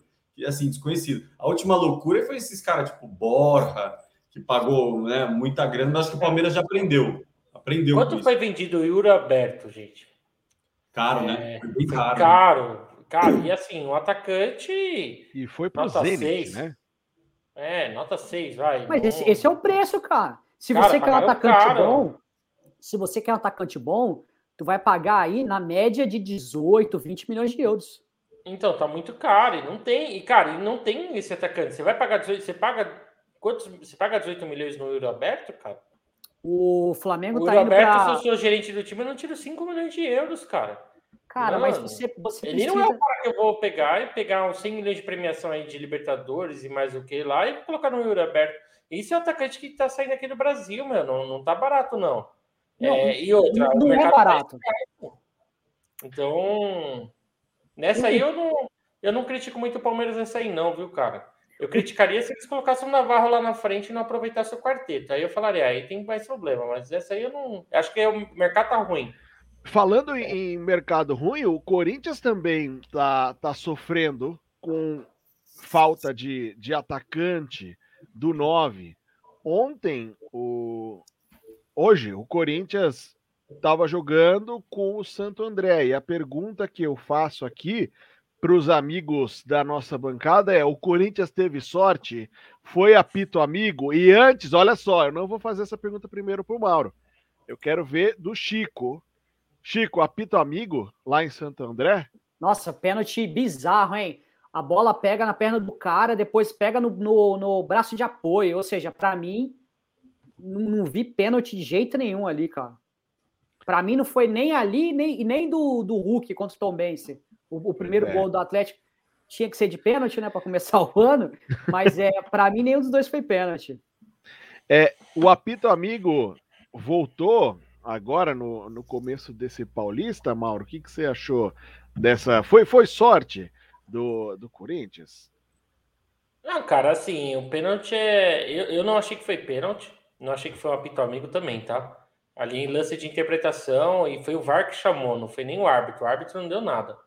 assim, desconhecido. A última loucura foi esses caras, tipo, Borra, que pagou né, muita grana, mas acho que o Palmeiras já aprendeu. Aprendeu. Quanto foi vendido o Yuri Aberto, gente? Caro, né? é, né? Foi bem caro. Caro, caro. E assim, um atacante. E foi para nota Zenit, 6. né? É, nota 6, vai. Mas esse, esse, é o preço, cara. Se cara, você quer um atacante caro. bom, se você quer um atacante bom, tu vai pagar aí na média de 18, 20 milhões de euros. Então, tá muito caro. E não tem. E, cara, e não tem esse atacante. Você vai pagar 18. Você paga. Quantos, você paga 18 milhões no euro aberto, cara? O Flamengo o tá indo aberto, pra... se eu sou gerente do time, eu não tiro 5 milhões de euros, cara. Cara, Mano, mas você, você Ele precisa... não é o cara que eu vou pegar e pegar uns 100 milhões de premiação aí de Libertadores e mais o que lá e colocar no euro aberto. Isso é o atacante que tá saindo aqui do Brasil, meu. Não, não tá barato, não. não é, e outra, não, não é tá barato. Tá então, Nessa aí eu não, eu não critico muito o Palmeiras nessa aí, não, viu, cara? Eu criticaria se eles colocassem o Navarro lá na frente e não aproveitassem o quarteto. Aí eu falaria, aí tem mais problema, mas essa aí eu não. Acho que é o mercado tá ruim. Falando em mercado ruim, o Corinthians também tá, tá sofrendo com falta de, de atacante do 9. Ontem, o, hoje, o Corinthians estava jogando com o Santo André. E a pergunta que eu faço aqui para os amigos da nossa bancada é: o Corinthians teve sorte? Foi apito amigo? E antes, olha só, eu não vou fazer essa pergunta primeiro para o Mauro. Eu quero ver do Chico. Chico, apito amigo lá em Santo André? Nossa, pênalti bizarro, hein? A bola pega na perna do cara, depois pega no, no, no braço de apoio. Ou seja, para mim, não, não vi pênalti de jeito nenhum ali, cara. Para mim não foi nem ali, nem, nem do, do Hulk contra o Tom Bense. O, o primeiro é. gol do Atlético tinha que ser de pênalti, né, para começar o ano, mas é, para mim nenhum dos dois foi pênalti. É, o apito amigo voltou agora no, no começo desse Paulista, Mauro. O que, que você achou dessa? Foi, foi sorte do, do Corinthians? Não, cara, assim, o pênalti é. Eu, eu não achei que foi pênalti, não achei que foi um apito amigo também, tá? Ali em lance de interpretação, e foi o VAR que chamou, não foi nem o árbitro. O árbitro não deu nada.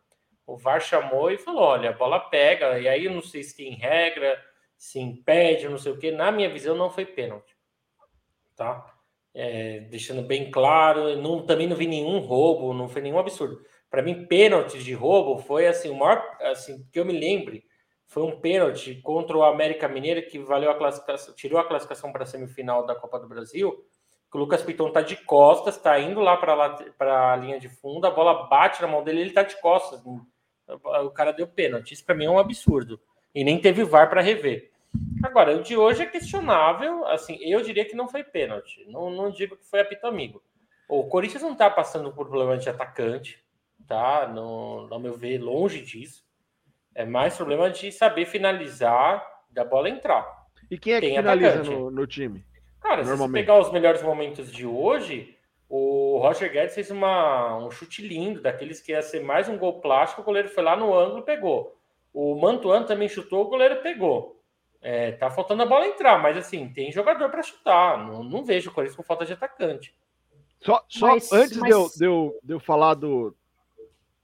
O VAR chamou e falou: olha, a bola pega, e aí não sei se tem regra, se impede, não sei o que. Na minha visão, não foi pênalti. Tá? É, deixando bem claro, não, também não vi nenhum roubo, não foi nenhum absurdo. Para mim, pênalti de roubo foi assim, o maior, assim, que eu me lembre, foi um pênalti contra o América Mineiro que valeu a classificação, tirou a classificação para a semifinal da Copa do Brasil. O Lucas Piton tá de costas, tá indo lá para a linha de fundo, a bola bate na mão dele, ele tá de costas o cara deu pênalti. Isso para mim é um absurdo. E nem teve VAR para rever. Agora, o de hoje é questionável. Assim, eu diria que não foi pênalti. Não, não digo que foi apito amigo. O Corinthians não está passando por problema de atacante, tá? No, ao meu ver, longe disso. É mais problema de saber finalizar da bola entrar. E quem é que Tem finaliza no, no, time? Cara, se você pegar os melhores momentos de hoje, o Roger Guedes fez uma, um chute lindo, daqueles que ia ser mais um gol plástico, o goleiro foi lá no ângulo e pegou. O Mantuano também chutou, o goleiro pegou. É, tá faltando a bola entrar, mas assim, tem jogador para chutar. Não, não vejo o Corinthians com falta de atacante. Só, só mas, antes mas... De, eu, de, eu, de eu falar do,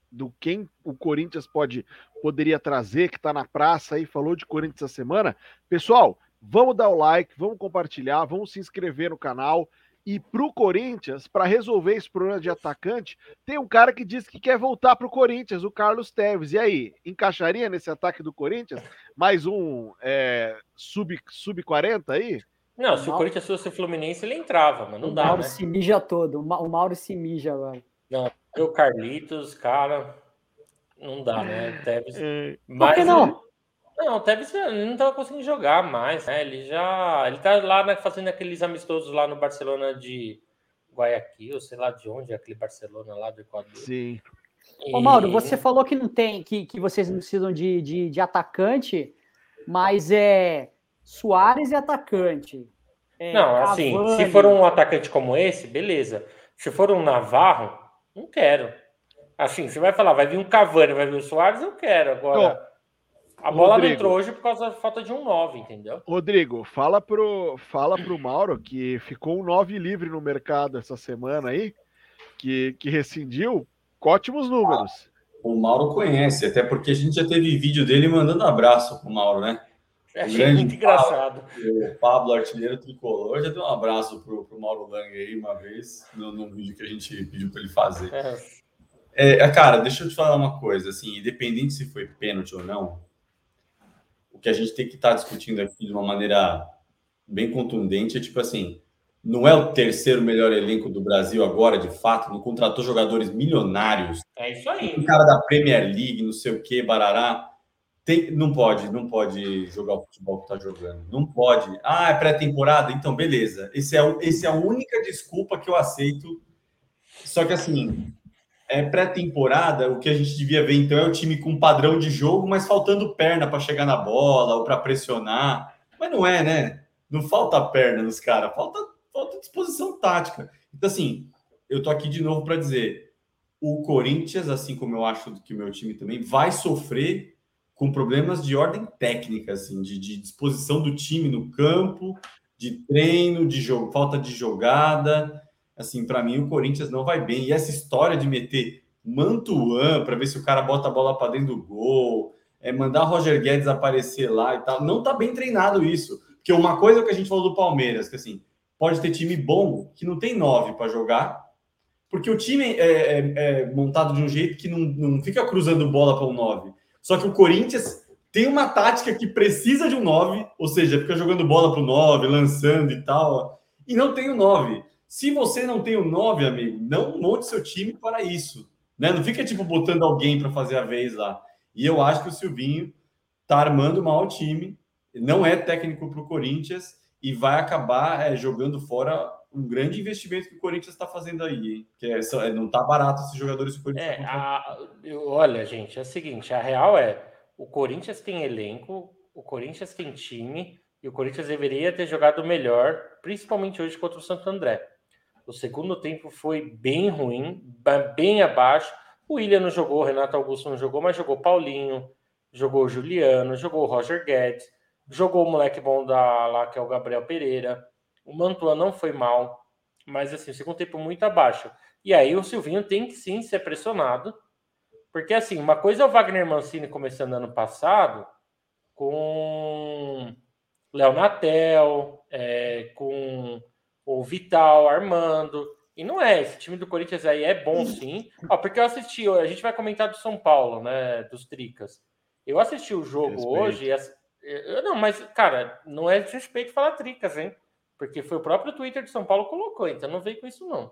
do quem o Corinthians pode poderia trazer, que está na praça aí, falou de Corinthians essa semana. Pessoal, vamos dar o like, vamos compartilhar, vamos se inscrever no canal. E para o Corinthians, para resolver esse problema de atacante, tem um cara que diz que quer voltar para o Corinthians, o Carlos Teves. E aí, encaixaria nesse ataque do Corinthians mais um é, sub, sub 40 aí? Não, se o, Corinthians fosse o Fluminense, ele entrava, mas não o dá. O Mauro né? se mija todo. O Mauro se mija agora. Não, o Carlitos, cara, não dá, né? Teves. É. Por que não? Não, o Tevez não estava conseguindo jogar mais, né? Ele já. Ele tá lá né, fazendo aqueles amistosos lá no Barcelona de Guayaquil, sei lá de onde, aquele Barcelona lá do Equador. Sim. E... Ô, Mauro, você falou que não tem, que, que vocês não precisam de, de, de atacante, mas é Soares e atacante. É, não, assim, se for um atacante como esse, beleza. Se for um Navarro, não quero. Assim, você vai falar, vai vir um Cavani, vai vir o Soares, eu quero. Agora. A bola Rodrigo, não entrou hoje por causa da falta de um 9, entendeu? Rodrigo, fala pro, fala pro Mauro que ficou um 9 livre no mercado essa semana aí, que, que rescindiu com ótimos números. Ah, o Mauro conhece, até porque a gente já teve vídeo dele mandando abraço pro Mauro, né? É, achei muito engraçado. Pablo, o Pablo, artilheiro tricolor, já deu um abraço pro, pro Mauro Lang aí uma vez, no, no vídeo que a gente pediu para ele fazer. É. é. cara, deixa eu te falar uma coisa, assim, independente se foi pênalti ou não, que a gente tem que estar tá discutindo aqui de uma maneira bem contundente é tipo assim: não é o terceiro melhor elenco do Brasil agora, de fato, não contratou jogadores milionários. É isso aí. Um cara da Premier League, não sei o que, barará. Tem, não pode, não pode jogar o futebol que está jogando. Não pode. Ah, é pré-temporada? Então, beleza. Esse é, esse é a única desculpa que eu aceito. Só que assim, é, pré-temporada, o que a gente devia ver então é o time com padrão de jogo, mas faltando perna para chegar na bola ou para pressionar. Mas não é, né? Não falta perna nos caras, falta, falta disposição tática. Então, assim, eu tô aqui de novo para dizer: o Corinthians, assim como eu acho que o meu time também, vai sofrer com problemas de ordem técnica, assim, de, de disposição do time no campo, de treino, de jogo, falta de jogada assim, para mim o Corinthians não vai bem. E essa história de meter Mantuan para ver se o cara bota a bola para dentro do gol, é mandar Roger Guedes aparecer lá e tal, não tá bem treinado isso. Porque uma coisa que a gente falou do Palmeiras, que assim, pode ter time bom que não tem nove para jogar, porque o time é, é, é, montado de um jeito que não, não fica cruzando bola para o nove. Só que o Corinthians tem uma tática que precisa de um nove, ou seja, fica jogando bola para o nove, lançando e tal, e não tem o nove. Se você não tem o 9, amigo, não monte seu time para isso. Né? Não fica tipo botando alguém para fazer a vez lá. E eu acho que o Silvinho tá armando mal o time, não é técnico para o Corinthians e vai acabar é, jogando fora um grande investimento que o Corinthians está fazendo aí, hein? que é, é, não tá barato esses jogadores do Corinthians. É, a, olha, gente, é o seguinte, a real é o Corinthians tem elenco, o Corinthians tem time, E o Corinthians deveria ter jogado melhor, principalmente hoje contra o Santo André. O segundo tempo foi bem ruim, bem abaixo. O William não jogou, o Renato Augusto não jogou, mas jogou Paulinho, jogou Juliano, jogou Roger Guedes, jogou o moleque bom da lá, que é o Gabriel Pereira. O Mantua não foi mal, mas assim, o segundo tempo muito abaixo. E aí o Silvinho tem que sim ser pressionado, porque assim, uma coisa é o Wagner Mancini começando ano passado com Léo Natel, é, com o Vital, Armando. E não é, esse time do Corinthians aí é bom sim. Ó, porque eu assisti, a gente vai comentar do São Paulo, né? Dos Tricas. Eu assisti o jogo Respeito. hoje. E, não, mas, cara, não é desrespeito falar Tricas, hein? Porque foi o próprio Twitter de São Paulo que colocou, então não veio com isso, não.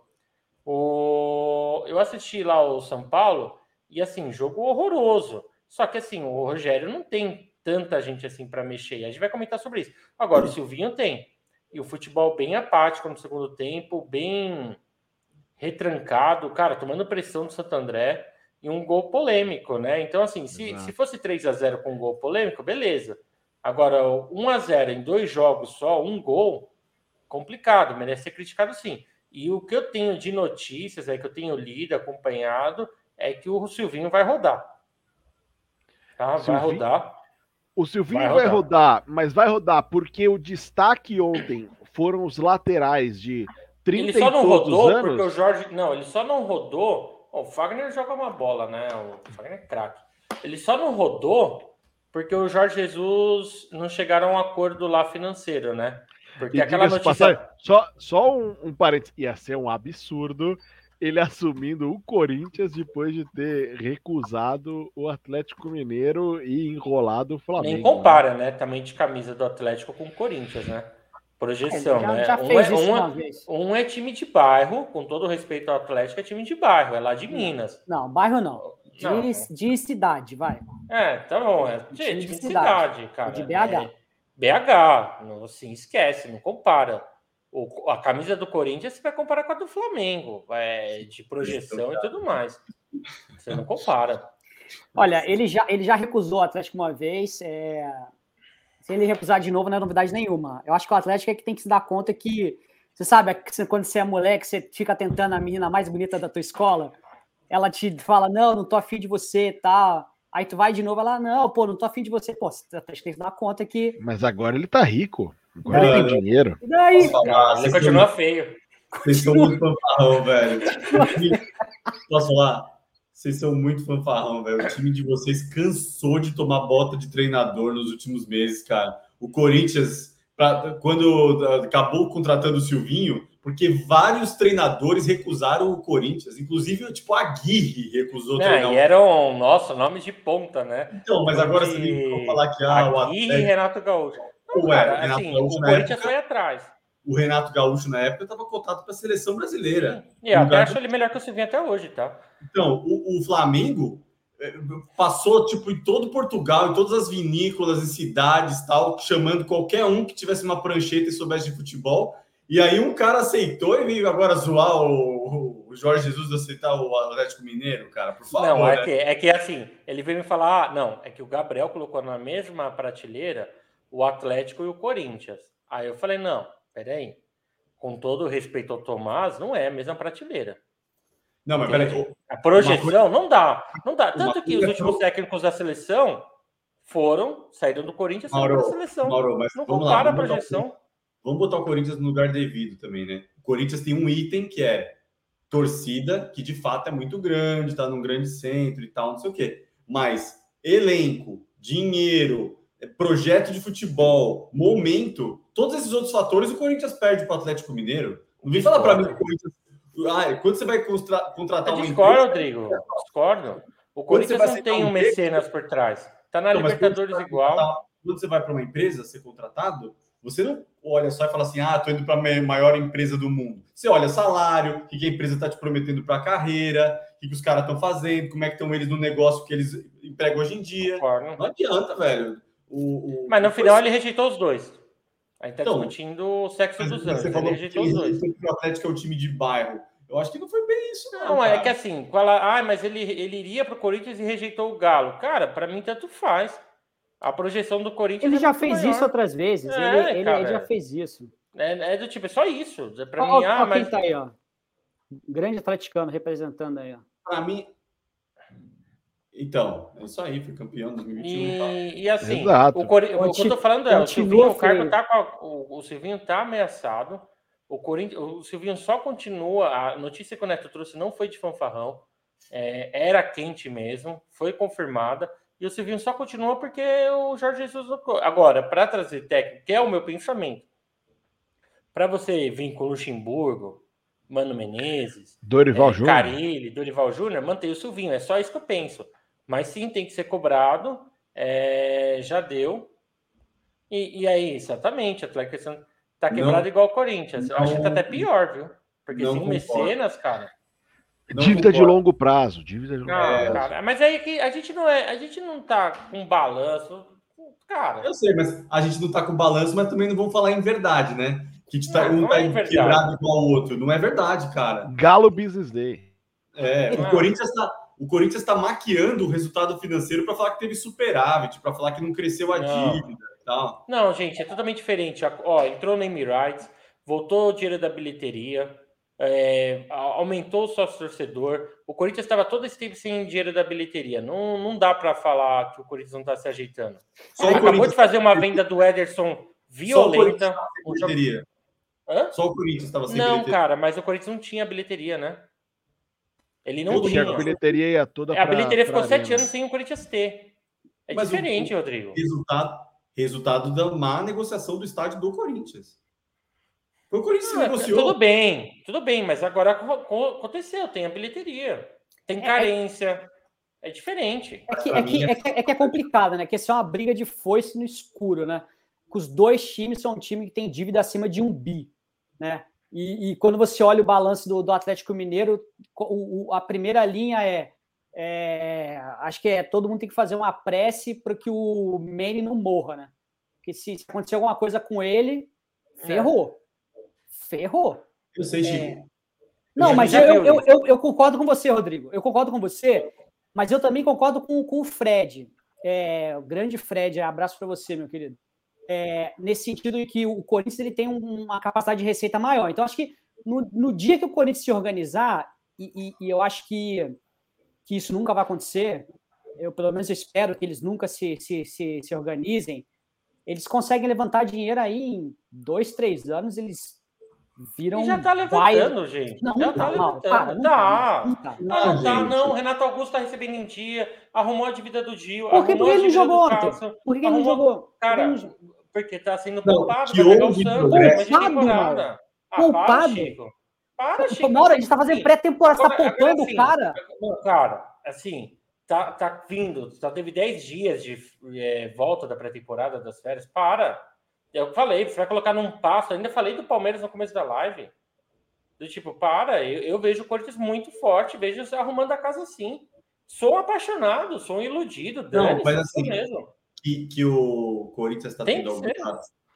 O... Eu assisti lá o São Paulo e, assim, jogo horroroso. Só que, assim, o Rogério não tem tanta gente assim para mexer. A gente vai comentar sobre isso. Agora, o Silvinho tem. E o futebol bem apático no segundo tempo, bem retrancado, cara, tomando pressão do Santo André e um gol polêmico, né? Então, assim, se, se fosse 3 a 0 com um gol polêmico, beleza. Agora, 1 a 0 em dois jogos só, um gol, complicado, merece ser criticado sim. E o que eu tenho de notícias, é que eu tenho lido, acompanhado, é que o Silvinho vai rodar. Tá? Vai rodar. O Silvinho vai rodar. vai rodar. mas vai rodar porque o destaque ontem foram os laterais de 30 Ele só não rodou anos. porque o Jorge. Não, ele só não rodou. Oh, o Fagner joga uma bola, né? O Fagner é craque. Ele só não rodou porque o Jorge Jesus não chegaram a um acordo lá financeiro, né? Porque e aquela notícia. Passar, só só um, um parênteses. Ia ser um absurdo ele assumindo o Corinthians depois de ter recusado o Atlético Mineiro e enrolado o Flamengo. Nem compara, né? né? Também de camisa do Atlético com o Corinthians, né? Projeção, é, já, né? Já um, é, um, é, um, é time de bairro, com todo respeito ao Atlético, é time de bairro, é lá de Minas. Não, bairro não. De, não. de cidade, vai. É, tá bom. É, de, time de, de cidade, cidade, cara. De BH. É, BH, não, assim, esquece, não compara. O, a camisa do Corinthians você vai comparar com a do Flamengo, é, de projeção e tudo mais. Você não compara. Olha, ele já, ele já recusou o Atlético uma vez. É... Se ele recusar de novo, não é novidade nenhuma. Eu acho que o Atlético é que tem que se dar conta que. Você sabe, quando você é moleque, você fica tentando a menina mais bonita da tua escola, ela te fala, não, não tô afim de você, tá? Aí tu vai de novo, ela, não, pô, não tô afim de você. Pô, você tem que dar conta que. Mas agora ele tá rico. Agora ele tem dinheiro. E daí? Falar, ele continua feio. Vocês são muito fanfarrão, velho. Posso falar? Vocês são muito fanfarrão, velho. O time de vocês cansou de tomar bota de treinador nos últimos meses, cara. O Corinthians, pra, quando acabou contratando o Silvinho, porque vários treinadores recusaram o Corinthians, inclusive tipo a Aguirre recusou Não, treinar. E eram, nossa, nomes de ponta, né? Então, mas agora você tem que falar que ah, o Aguirre e Renato Gaúcho. Não, cara, Renato assim, Gaúcho o Corinthians época, foi atrás. O Renato Gaúcho na época estava cotado para a seleção brasileira. Sim. E eu até acho ele melhor que o Silvinho até hoje, tá? Então, o, o Flamengo é, passou tipo em todo Portugal, em todas as vinícolas e cidades, tal, chamando qualquer um que tivesse uma prancheta e soubesse de futebol e aí um cara aceitou e veio agora zoar o, o Jorge Jesus aceitar o Atlético Mineiro, cara, por favor. Não, é, né? que, é que assim, ele veio me falar, ah, não, é que o Gabriel colocou na mesma prateleira o Atlético e o Corinthians. Aí eu falei, não, peraí, com todo o respeito ao Tomás, não é a mesma prateleira. Não, mas peraí. A projeção coisa... não dá, não dá. Tanto que os últimos técnicos da seleção foram, saíram do Corinthians e saíram da seleção. Mauro, mas não compara a projeção. Vamos botar o Corinthians no lugar devido também, né? O Corinthians tem um item que é torcida, que de fato é muito grande, tá num grande centro e tal, não sei o quê. Mas elenco, dinheiro, projeto de futebol, momento, todos esses outros fatores o Corinthians perde para o Atlético Mineiro. Não vem falar para mim que o Corinthians. Ah, quando você vai contratar uma discordo. Rodrigo. Discordo. O Corinthians não tem um mecenas por trás. Tá na então, Libertadores igual. Quando você vai para uma empresa ser contratado, você não olha só e fala assim: ah, estou indo para a maior empresa do mundo. Você olha salário, o que a empresa está te prometendo para a carreira, o que os caras estão fazendo, como é que estão eles no negócio que eles empregam hoje em dia. Claro. Não adianta, velho. O, o... Mas no final ele rejeitou os dois. A gente está então, discutindo o sexo dos anos. Ele rejeitou os dois. O Atlético é o time de bairro. Eu acho que não foi bem isso, não. Não, é que assim, fala, ah, mas ele, ele iria para o Corinthians e rejeitou o Galo. Cara, para mim tanto faz. A projeção do Corinthians. Ele é já fez maior. isso outras vezes. É, ele, ele, ele, já fez isso. É, é, do tipo, é só isso. Para mim, ah, mas. Tá aí, ó. Grande atleticano representando aí, ó. Para mim. Então, é isso aí, foi campeão em 2021. E, tá. e assim, Exato. o, Cori... o que eu tô falando é, o Silvinho, o, Cargo tá a... o, o Silvinho tá ameaçado. O, Corinthians, o Silvinho só continua. A notícia que o Neto trouxe não foi de fanfarrão. É, era quente mesmo, foi confirmada. E o Silvinho só continua porque o Jorge Jesus. Agora, para trazer técnico, que é o meu pensamento, para você vir com o Luxemburgo, Mano Menezes, Dorival é, Júnior, Carilli, Dorival Júnior, manter o Silvinho. É só isso que eu penso. Mas sim, tem que ser cobrado. É, já deu. E, e aí, exatamente, o Atlético Tá quebrado não, igual o Corinthians. Eu acho que tá até pior, viu? Porque sem mecenas, cara. Não dívida concordo. de longo prazo, dívida de longo prazo. Cara, mas aí que a gente não é, a gente não tá com balanço, cara. Eu sei, mas a gente não tá com balanço, mas também não vamos falar em verdade, né? Que a gente tá, não, um não tá é quebrado igual ao outro. Não é verdade, cara. Galo Business Day. É, o Corinthians tá o Corinthians está maquiando o resultado financeiro para falar que teve superávit, para falar que não cresceu a não. dívida tal. Não, gente, é totalmente diferente. Ó, entrou no Emirates, voltou o dinheiro da bilheteria, é, aumentou o sócio torcedor. O Corinthians estava todo esse tempo sem dinheiro da bilheteria. Não, não dá para falar que o Corinthians não está se ajeitando. Só Acabou de fazer uma venda do Ederson violenta. Só o bilheteria. Hã? Só o Corinthians estava sem não, bilheteria. Não, cara, mas o Corinthians não tinha bilheteria, né? Ele não Eu tinha. A bilheteria ia toda. É, a bilheteria ficou sete anos sem o Corinthians ter. É mas diferente, o, Rodrigo. Resultado, Resultado da má negociação do estádio do Corinthians. Foi o Corinthians ah, que negociou. Tudo bem, tudo bem, mas agora aconteceu, tem a bilheteria, tem é, é carência. É, é diferente. É que é, que, é, que, é que é complicado, né? Que é uma briga de foice no escuro, né? Que os dois times são um time que tem dívida acima de um bi, né? E, e quando você olha o balanço do, do Atlético Mineiro, o, o, a primeira linha é é, acho que é todo mundo tem que fazer uma prece para que o Manny não morra, né? Porque se, se, acontecer alguma coisa com ele, ferrou. É. Ferrou. Eu sei, Chico. É... Não, mas eu, eu, eu, eu, concordo com você, Rodrigo. Eu concordo com você, mas eu também concordo com, com o Fred. É, o grande Fred, abraço para você, meu querido. É, nesse sentido de que o Corinthians ele tem uma capacidade de receita maior. Então, acho que no, no dia que o Corinthians se organizar, e, e, e eu acho que que isso nunca vai acontecer, eu pelo menos espero que eles nunca se, se, se, se organizem, eles conseguem levantar dinheiro aí em dois, três anos, eles viram. E já tá levantando, gente. Não, já não tá, tá levantando. Para, não, tá. Não, tá. não, não, tá, não. Renato Augusto tá recebendo em dia, arrumou a dívida do Gil. Por que, ele não jogou ontem? Por que ele não jogou? Cara, porque tá sendo poupado pra pegar o Santos. Poupado, ah, poupado. Para, Chico. Mora, a gente tá fazendo assim, pré-temporada, você tá poupando assim, o cara. Cara, assim, tá, tá vindo, só teve 10 dias de é, volta da pré-temporada das férias. Para. Eu falei, você vai colocar num passo. Ainda falei do Palmeiras no começo da live. Do tipo, para, eu, eu vejo o Corinthians muito forte, vejo você arrumando a casa assim. Sou apaixonado, sou um iludido. Não, mas assim, mesmo. Que, que o Corinthians está tendo, alguns,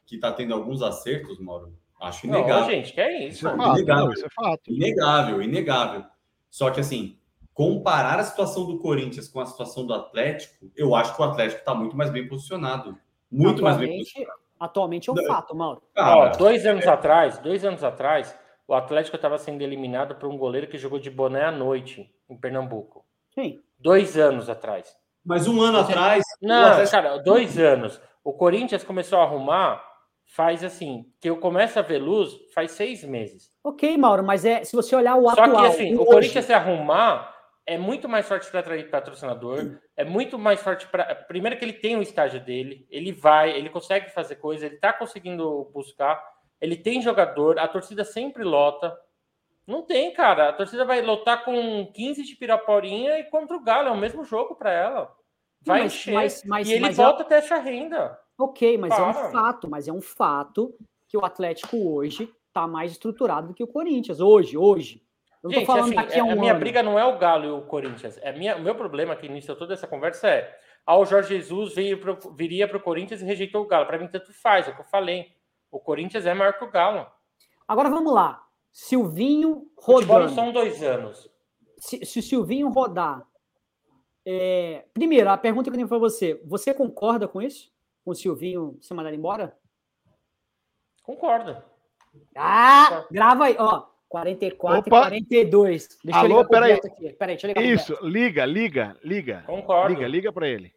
que tá tendo alguns acertos, Mauro Acho inegável. Não, gente, que é isso. Isso é, fato, inegável. Isso é fato. Inegável, inegável. Só que assim, comparar a situação do Corinthians com a situação do Atlético, eu acho que o Atlético está muito mais bem posicionado. Muito mais bem posicionado. Atualmente é um fato, Mauro. Ó, dois anos é... atrás, dois anos atrás, o Atlético estava sendo eliminado por um goleiro que jogou de boné à noite em Pernambuco. Sim. Dois anos atrás. Mas um ano Você... atrás. Não, Atlético... cara, dois anos. O Corinthians começou a arrumar faz assim, que eu começo a ver luz faz seis meses. Ok, Mauro, mas é se você olhar o Só atual... Só que assim, o, o Corinthians se arrumar é muito mais forte para atrair patrocinador, é muito mais forte para... Primeiro que ele tem o estágio dele, ele vai, ele consegue fazer coisa, ele está conseguindo buscar, ele tem jogador, a torcida sempre lota. Não tem, cara. A torcida vai lotar com 15 de Piraporinha e contra o Galo, é o mesmo jogo para ela. Vai mas, encher. Mas, mas, e ele volta eu... até essa renda. Ok, mas Para. é um fato, mas é um fato que o Atlético hoje está mais estruturado do que o Corinthians. Hoje, hoje. Eu Gente, falando assim, daqui a, um a minha ano. briga não é o Galo e o Corinthians. É minha, o meu problema que iniciou toda essa conversa é ah, o Jorge Jesus veio pro, viria para o Corinthians e rejeitou o Galo. Para mim, tanto faz, é o que eu falei. O Corinthians é maior que o Galo. Agora vamos lá. Silvinho rodando. são dois anos. Se, se o Silvinho rodar É, primeiro, a pergunta que eu tenho para você: você concorda com isso? Com o Silvinho ser mandado embora? Concordo. Ah, grava aí, ó. 44 Opa. e 42. Deixa Alô, eu peraí. Aqui. Peraí, deixa eu ligar Isso, liga, liga, liga. Concordo. Liga, liga para ele.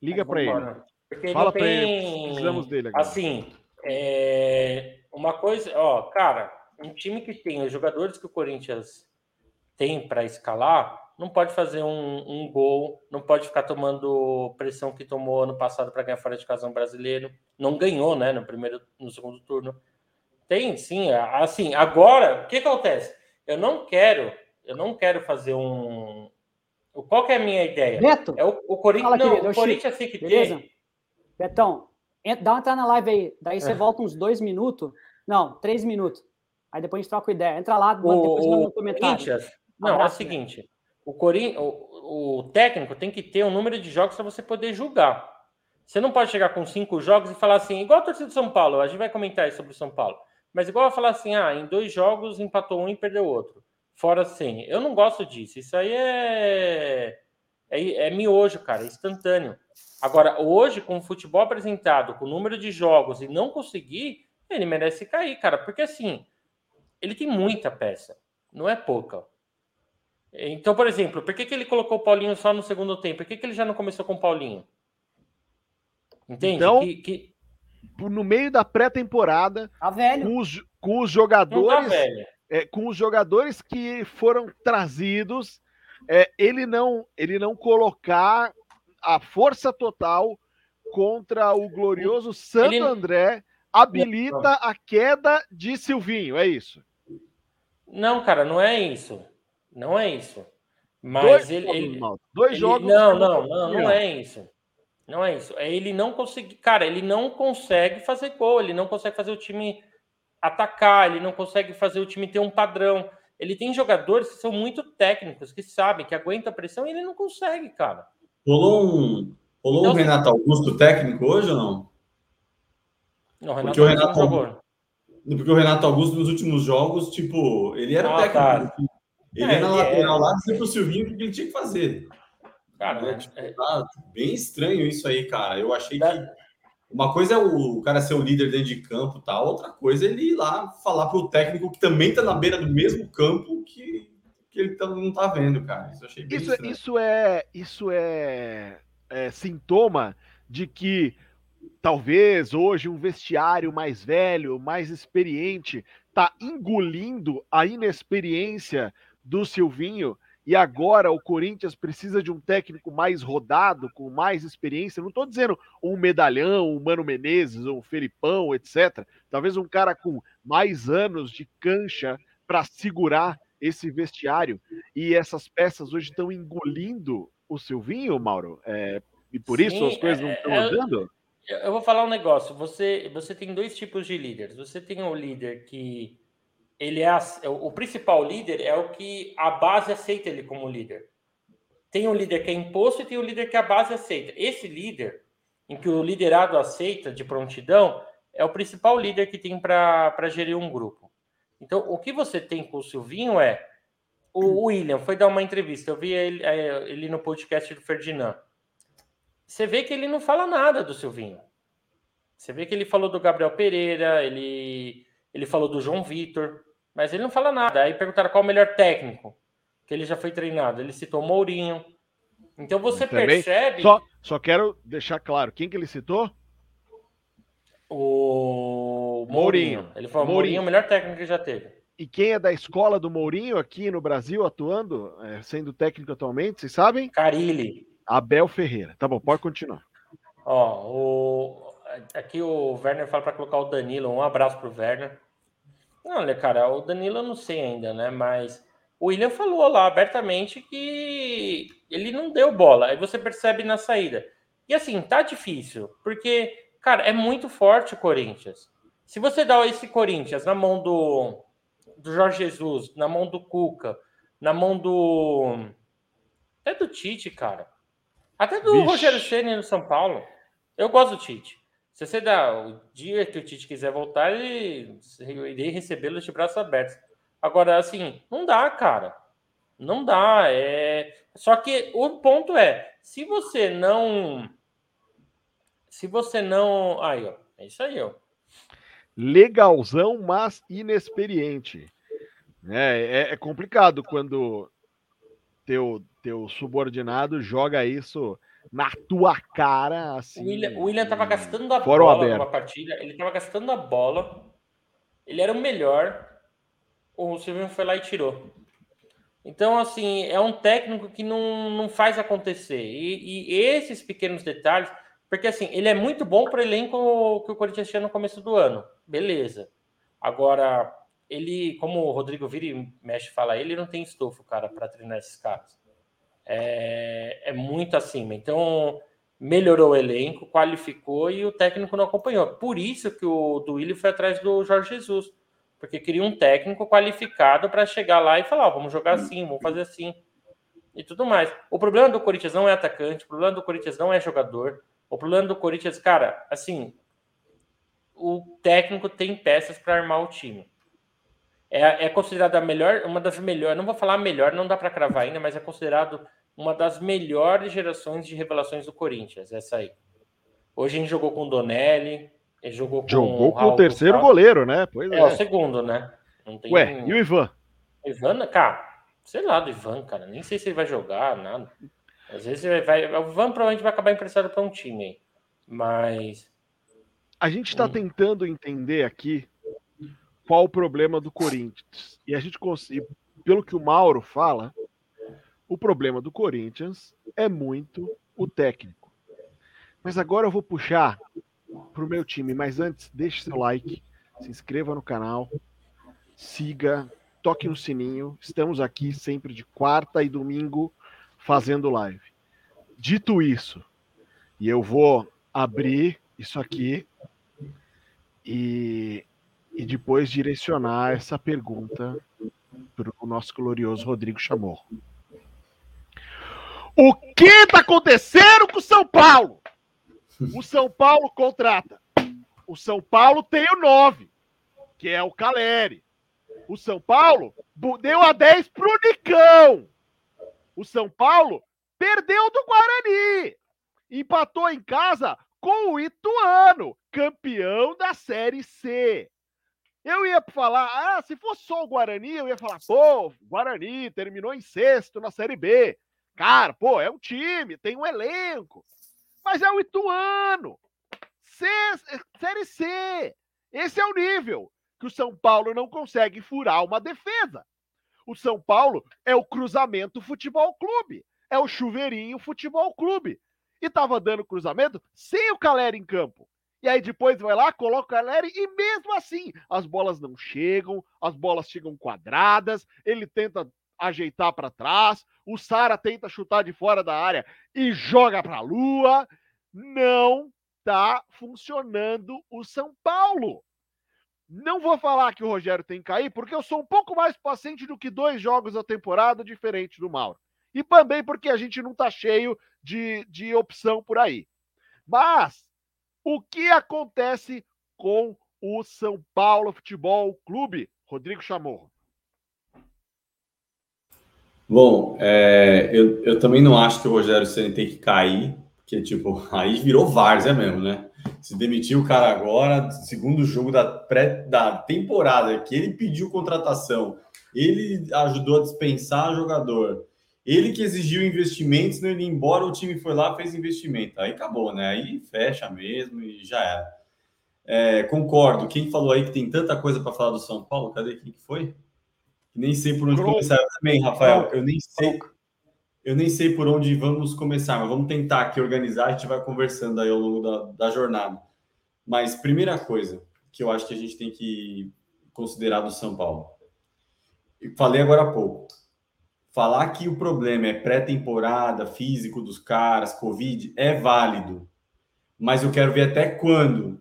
Liga para ele. Porque Fala para ele, precisamos dele agora. Assim, é... uma coisa, ó, cara, um time que tem os jogadores que o Corinthians tem para escalar, não pode fazer um, um, gol, não pode ficar tomando pressão que tomou ano passado para ganhar fora de casa um brasileiro. Não ganhou, né, no primeiro, no segundo turno. Tem, sim. Assim, agora, o que acontece? Eu não quero, eu não quero fazer um. Qual que é a minha ideia? Beto, é o, o Corinthians. Fala, não, o Corinthians tem que Beleza? ter. Betão, dá uma entrada na live aí. Daí você é. volta uns dois minutos. Não, três minutos. Aí depois a gente troca ideia. Entra lá, o, depois manda um comentário. Corinthians, não, é o seguinte: o, Corin... O, o, técnico tem que ter um número de jogos para você poder julgar. Você não pode chegar com cinco jogos e falar assim, igual a torcida do São Paulo, a gente vai comentar sobre o São Paulo, mas igual a falar assim, ah, em dois jogos empatou um e perdeu outro. Fora sem. Eu não gosto disso. Isso aí é. É, é miojo, cara, é instantâneo. Agora, hoje, com o futebol apresentado, com o número de jogos e não conseguir, ele merece cair, cara, porque assim, ele tem muita peça, não é pouca. Então, por exemplo, por que, que ele colocou o Paulinho só no segundo tempo? Por que, que ele já não começou com o Paulinho? Entende? Então, que, que... no meio da pré-temporada, tá com, os, com os jogadores, tá é, com os jogadores que foram trazidos, é, ele não ele não colocar a força total contra o glorioso Santo ele... André habilita a queda de Silvinho, é isso? Não, cara, não é isso. Não é isso. Mas dois ele. Jogos, ele, dois ele, jogos. Não, não, não, não é isso. Não é isso. É ele não conseguir. Cara, ele não consegue fazer gol, ele não consegue fazer o time atacar, ele não consegue fazer o time ter um padrão. Ele tem jogadores que são muito técnicos, que sabem, que aguentam a pressão e ele não consegue, cara. Rolou um, rolou então, um Renato Augusto técnico hoje ou não? Não, Renato Porque o Renato, Augusto, porque o Renato Augusto nos últimos jogos, tipo, ele era ah, técnico. Tá. Ele é, na lateral é... lá, dizia pro Silvinho o que ele tinha que fazer. Cara, né? tipo, é... tá bem estranho isso aí, cara. Eu achei que uma coisa é o cara ser o líder dentro de campo, tá? Outra coisa é ele ir lá falar pro técnico que também tá na beira do mesmo campo que, que ele tá, não tá vendo, cara. Isso eu achei bem isso, é, estranho. Isso é, isso é, é sintoma de que talvez hoje um vestiário mais velho, mais experiente, tá engolindo a inexperiência do Silvinho e agora o Corinthians precisa de um técnico mais rodado, com mais experiência. Não estou dizendo um medalhão, um Mano Menezes, um Felipão, etc. Talvez um cara com mais anos de cancha para segurar esse vestiário. E essas peças hoje estão engolindo o Silvinho, Mauro. É, e por Sim, isso as coisas não estão é, andando? Eu vou falar um negócio. Você, você tem dois tipos de líderes. Você tem o líder que ele é, é o principal líder é o que a base aceita ele como líder. Tem um líder que é imposto e tem um líder que a base aceita. Esse líder, em que o liderado aceita de prontidão, é o principal líder que tem para gerir um grupo. Então, o que você tem com o Silvinho é o William foi dar uma entrevista. Eu vi ele, é, ele no podcast do Ferdinand. Você vê que ele não fala nada do Silvinho. Você vê que ele falou do Gabriel Pereira, ele, ele falou do João Vitor. Mas ele não fala nada. Aí perguntaram qual o melhor técnico que ele já foi treinado. Ele citou Mourinho. Então você Também. percebe. Só, só quero deixar claro: quem que ele citou? O Mourinho. Mourinho. Ele falou: Mourinho. É o melhor técnico que já teve. E quem é da escola do Mourinho aqui no Brasil atuando, é, sendo técnico atualmente, vocês sabem? Carilli. Abel Ferreira. Tá bom, pode continuar. Ó, o... aqui o Werner fala para colocar o Danilo. Um abraço pro Werner. Olha, cara, o Danilo eu não sei ainda, né? Mas o William falou lá abertamente que ele não deu bola. Aí você percebe na saída. E assim, tá difícil, porque, cara, é muito forte o Corinthians. Se você dá esse Corinthians na mão do, do Jorge Jesus, na mão do Cuca, na mão do. Até do Tite, cara. Até do Vixe. Rogério Ceni no São Paulo. Eu gosto do Tite. Se você dá o dia que o Tite quiser voltar, ele irei recebê-lo de braços abertos. Agora, assim, não dá, cara. Não dá. É... Só que o ponto é, se você não. Se você não. Aí, ó. É isso aí, ó. Legalzão, mas inexperiente. É, é, é complicado quando teu, teu subordinado joga isso na tua cara. Assim, o William, o William tava gastando a bola numa partida, ele tava gastando a bola, ele era o melhor, o Silvio foi lá e tirou. Então, assim, é um técnico que não, não faz acontecer. E, e esses pequenos detalhes, porque assim, ele é muito bom para o elenco que o Corinthians tinha no começo do ano. Beleza. Agora, ele, como o Rodrigo vira e mexe fala, ele não tem estofo, cara, para treinar esses caras. É, é muito acima. Então, melhorou o elenco, qualificou e o técnico não acompanhou. Por isso que o Duílio foi atrás do Jorge Jesus porque queria um técnico qualificado para chegar lá e falar: oh, vamos jogar assim, vamos fazer assim e tudo mais. O problema do Corinthians não é atacante, o problema do Corinthians não é jogador. O problema do Corinthians, cara, assim, o técnico tem peças para armar o time. É, é considerada a melhor, uma das melhores, não vou falar melhor, não dá para cravar ainda, mas é considerado uma das melhores gerações de revelações do Corinthians, essa aí. Hoje a gente jogou com o Donelli, ele jogou com, jogou com o terceiro goleiro, né? Pois é, é, o segundo, né? Ué, e o Ivan? O Ivan, cara, sei lá do Ivan, cara. Nem sei se ele vai jogar, nada. Às vezes ele vai. O Ivan provavelmente vai acabar emprestado para um time. Mas. A gente está hum. tentando entender aqui qual o problema do Corinthians. E a gente consegue, pelo que o Mauro fala, o problema do Corinthians é muito o técnico. Mas agora eu vou puxar para o meu time. Mas antes, deixe seu like, se inscreva no canal, siga, toque no sininho. Estamos aqui sempre de quarta e domingo fazendo live. Dito isso, e eu vou abrir isso aqui e, e depois direcionar essa pergunta para o nosso glorioso Rodrigo Chamorro. O que está acontecendo com o São Paulo? O São Paulo contrata. O São Paulo tem o 9, que é o Caleri. O São Paulo deu a 10 pro Nicão. O São Paulo perdeu do Guarani. Empatou em casa com o Ituano, campeão da Série C. Eu ia falar, ah, se fosse só o Guarani, eu ia falar, pô, Guarani terminou em sexto na Série B. Cara, pô, é um time, tem um elenco. Mas é o Ituano. C, série C. Esse é o nível que o São Paulo não consegue furar uma defesa. O São Paulo é o cruzamento futebol clube. É o chuveirinho futebol clube. E tava dando cruzamento sem o Caleri em campo. E aí depois vai lá, coloca o Caleri e mesmo assim as bolas não chegam, as bolas chegam quadradas, ele tenta ajeitar para trás, o Sara tenta chutar de fora da área e joga para a lua. Não tá funcionando o São Paulo. Não vou falar que o Rogério tem que cair, porque eu sou um pouco mais paciente do que dois jogos da temporada diferente do Mauro. E também porque a gente não tá cheio de, de opção por aí. Mas o que acontece com o São Paulo Futebol Clube? Rodrigo Chamorro. Bom, é, eu, eu também não acho que o Rogério Senna tem que cair, porque, tipo, aí virou várzea mesmo, né? Se demitiu o cara agora, segundo jogo da, pré, da temporada, que ele pediu contratação, ele ajudou a dispensar jogador, ele que exigiu investimentos, não ele embora, o time foi lá fez investimento. Aí acabou, né? Aí fecha mesmo e já era. É, concordo. Quem falou aí que tem tanta coisa para falar do São Paulo? Cadê quem que foi? Nem sei por onde começar. Eu também, Rafael. Eu nem sei. Eu nem sei por onde vamos começar, mas vamos tentar aqui organizar. A gente vai conversando aí ao longo da, da jornada. Mas primeira coisa que eu acho que a gente tem que considerar do São Paulo. Eu falei agora há pouco. Falar que o problema é pré-temporada, físico dos caras, Covid, é válido. Mas eu quero ver até quando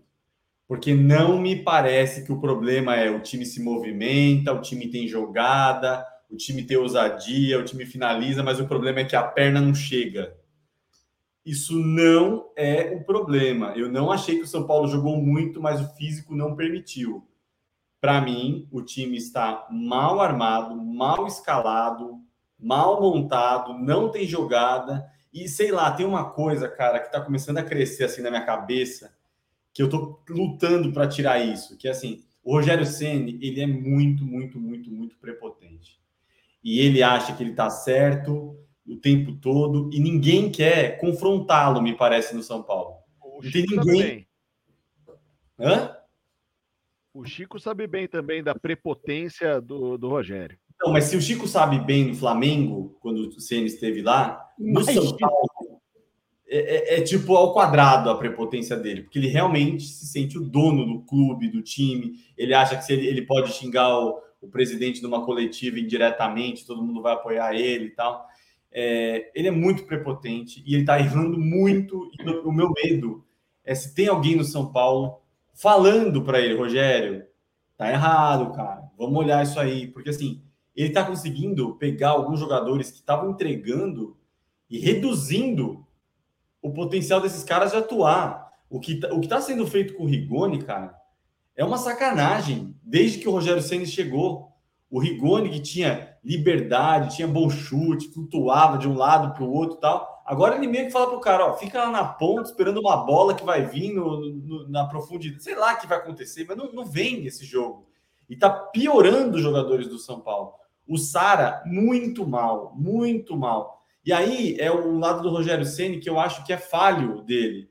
porque não me parece que o problema é o time se movimenta, o time tem jogada, o time tem ousadia, o time finaliza, mas o problema é que a perna não chega. Isso não é o problema. Eu não achei que o São Paulo jogou muito, mas o físico não permitiu. Para mim, o time está mal armado, mal escalado, mal montado, não tem jogada. E sei lá, tem uma coisa, cara, que tá começando a crescer assim na minha cabeça, que eu tô lutando para tirar isso, que é assim, o Rogério Ceni, ele é muito, muito, muito, muito prepotente. E ele acha que ele tá certo o tempo todo e ninguém quer confrontá-lo, me parece, no São Paulo. O não tem ninguém. Hã? O Chico sabe bem também da prepotência do, do Rogério. Não, mas se o Chico sabe bem do Flamengo, quando o Ceni esteve lá, no São Paulo, é, é, é, tipo ao quadrado a prepotência dele, porque ele realmente se sente o dono do clube, do time. Ele acha que se ele, ele pode xingar o, o presidente numa coletiva indiretamente, todo mundo vai apoiar ele e tal. É, ele é muito prepotente e ele tá errando muito. E o meu medo é se tem alguém no São Paulo falando para ele, Rogério, tá errado, cara. Vamos olhar isso aí, porque assim ele está conseguindo pegar alguns jogadores que estavam entregando e reduzindo o potencial desses caras de atuar. O que tá, o está sendo feito com o Rigoni, cara, é uma sacanagem. Desde que o Rogério Senna chegou, o Rigoni que tinha liberdade, tinha bom chute, flutuava de um lado para o outro tal. Agora ele meio que fala pro cara, ó, fica lá na ponta esperando uma bola que vai vir no, no, na profundidade. Sei lá o que vai acontecer, mas não, não vem esse jogo. E tá piorando os jogadores do São Paulo. O Sara, muito mal, muito mal. E aí é o lado do Rogério Ceni que eu acho que é falho dele,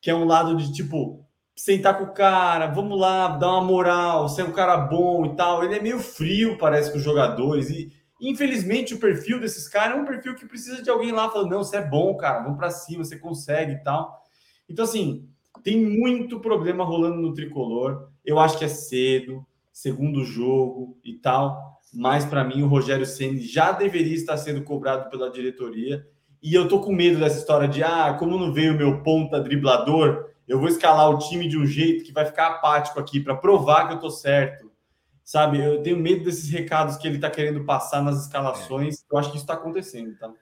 que é um lado de tipo sentar com o cara, vamos lá, dar uma moral, ser um cara bom e tal. Ele é meio frio, parece, com os jogadores. E infelizmente o perfil desses caras é um perfil que precisa de alguém lá falando: não, você é bom, cara, vamos para cima, você consegue e tal. Então, assim, tem muito problema rolando no tricolor. Eu acho que é cedo, segundo jogo e tal mas para mim o Rogério Ceni já deveria estar sendo cobrado pela diretoria. E eu tô com medo dessa história de ah, como não veio o meu ponta driblador, eu vou escalar o time de um jeito que vai ficar apático aqui para provar que eu tô certo. Sabe, eu tenho medo desses recados que ele está querendo passar nas escalações. Eu acho que isso está acontecendo, tá?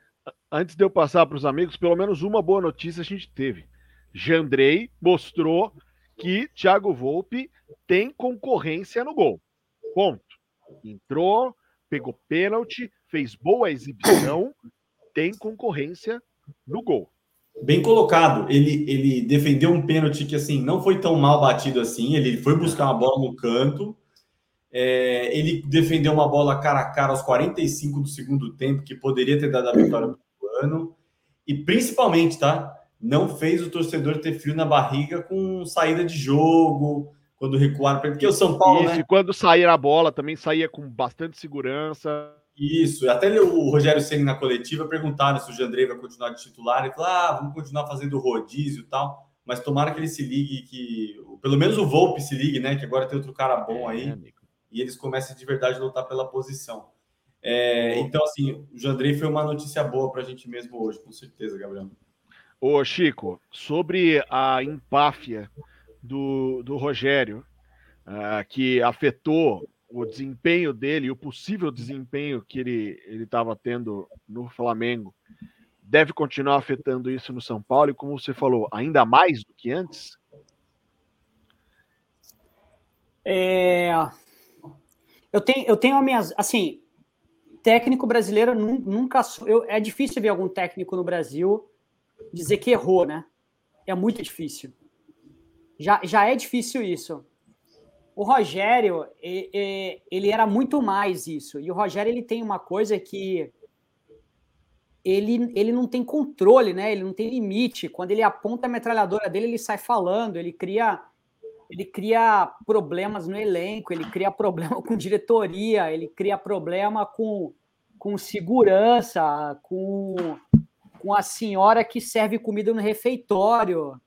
Antes de eu passar para os amigos, pelo menos uma boa notícia a gente teve. Jandrei mostrou que Thiago Volpe tem concorrência no gol. Ponto. Entrou, pegou pênalti, fez boa exibição, tem concorrência no gol. Bem colocado. Ele, ele defendeu um pênalti que assim não foi tão mal batido assim. Ele foi buscar uma bola no canto. É, ele defendeu uma bola cara a cara aos 45 do segundo tempo, que poderia ter dado a vitória para o ano. E principalmente, tá? Não fez o torcedor ter frio na barriga com saída de jogo, quando recuaram, porque o São Paulo. Isso, né? e quando sair a bola também saía com bastante segurança. Isso, até o Rogério Senna na coletiva perguntaram se o Jandrei vai continuar de titular. Ele falou: ah, vamos continuar fazendo rodízio e tal. Mas tomara que ele se ligue, que pelo menos o Volpe se ligue, né? Que agora tem outro cara bom é, aí. Amigo. E eles comecem de verdade a lutar pela posição. É, então, assim, o Jandrei foi uma notícia boa para a gente mesmo hoje, com certeza, Gabriel. Ô, Chico, sobre a empáfia do, do Rogério, uh, que afetou o desempenho dele, o possível desempenho que ele estava tendo no Flamengo, deve continuar afetando isso no São Paulo, e como você falou, ainda mais do que antes? É... Eu tenho, eu tenho a minha. Assim, técnico brasileiro nunca. Eu, é difícil ver algum técnico no Brasil dizer que errou, né? É muito difícil. Já, já é difícil isso. O Rogério, ele era muito mais isso. E o Rogério, ele tem uma coisa que ele, ele não tem controle, né? Ele não tem limite. Quando ele aponta a metralhadora dele, ele sai falando, ele cria ele cria problemas no elenco, ele cria problema com diretoria, ele cria problema com, com segurança, com, com a senhora que serve comida no refeitório.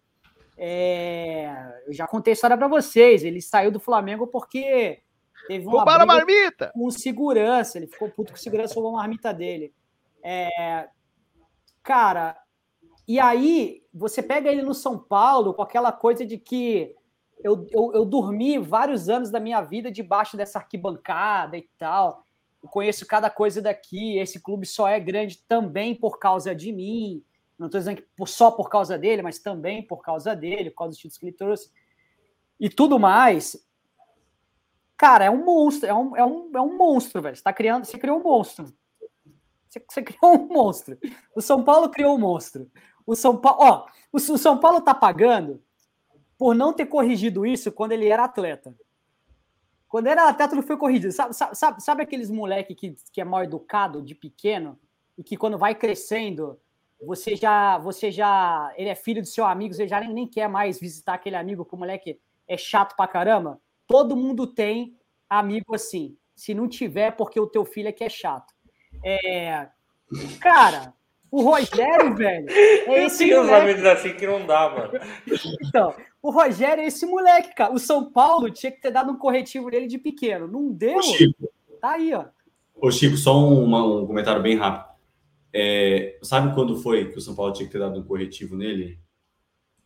É, eu já contei a história para vocês. Ele saiu do Flamengo porque teve uma Roubaram a marmita! com segurança. Ele ficou puto com segurança, roubou a marmita dele. É, cara, e aí você pega ele no São Paulo com aquela coisa de que eu, eu, eu dormi vários anos da minha vida debaixo dessa arquibancada e tal. Eu conheço cada coisa daqui. Esse clube só é grande também por causa de mim. Não estou dizendo que só por causa dele, mas também por causa dele, por causa dos títulos que ele trouxe. E tudo mais. Cara, é um monstro, é um, é um, é um monstro, velho. Você tá criando, você criou um monstro. Você, você criou um monstro. O São Paulo criou um monstro. O São Paulo, ó, o, o São Paulo tá pagando por não ter corrigido isso quando ele era atleta. Quando era atleta, não foi corrigido. Sabe, sabe, sabe aqueles moleque que, que é mal educado de pequeno e que quando vai crescendo, você já, você já, ele é filho do seu amigo, você já nem, nem quer mais visitar aquele amigo que o moleque é chato pra caramba? Todo mundo tem amigo assim. Se não tiver, porque o teu filho é que é chato. É, cara, o Rogério, velho. É esse Eu tenho amigos assim que não dá, mano. Então, o Rogério é esse moleque, cara. O São Paulo tinha que ter dado um corretivo nele de pequeno. Não deu. Ô, Chico. Tá aí, ó. Ô, Chico, só um, um comentário bem rápido. É, sabe quando foi que o São Paulo tinha que ter dado um corretivo nele?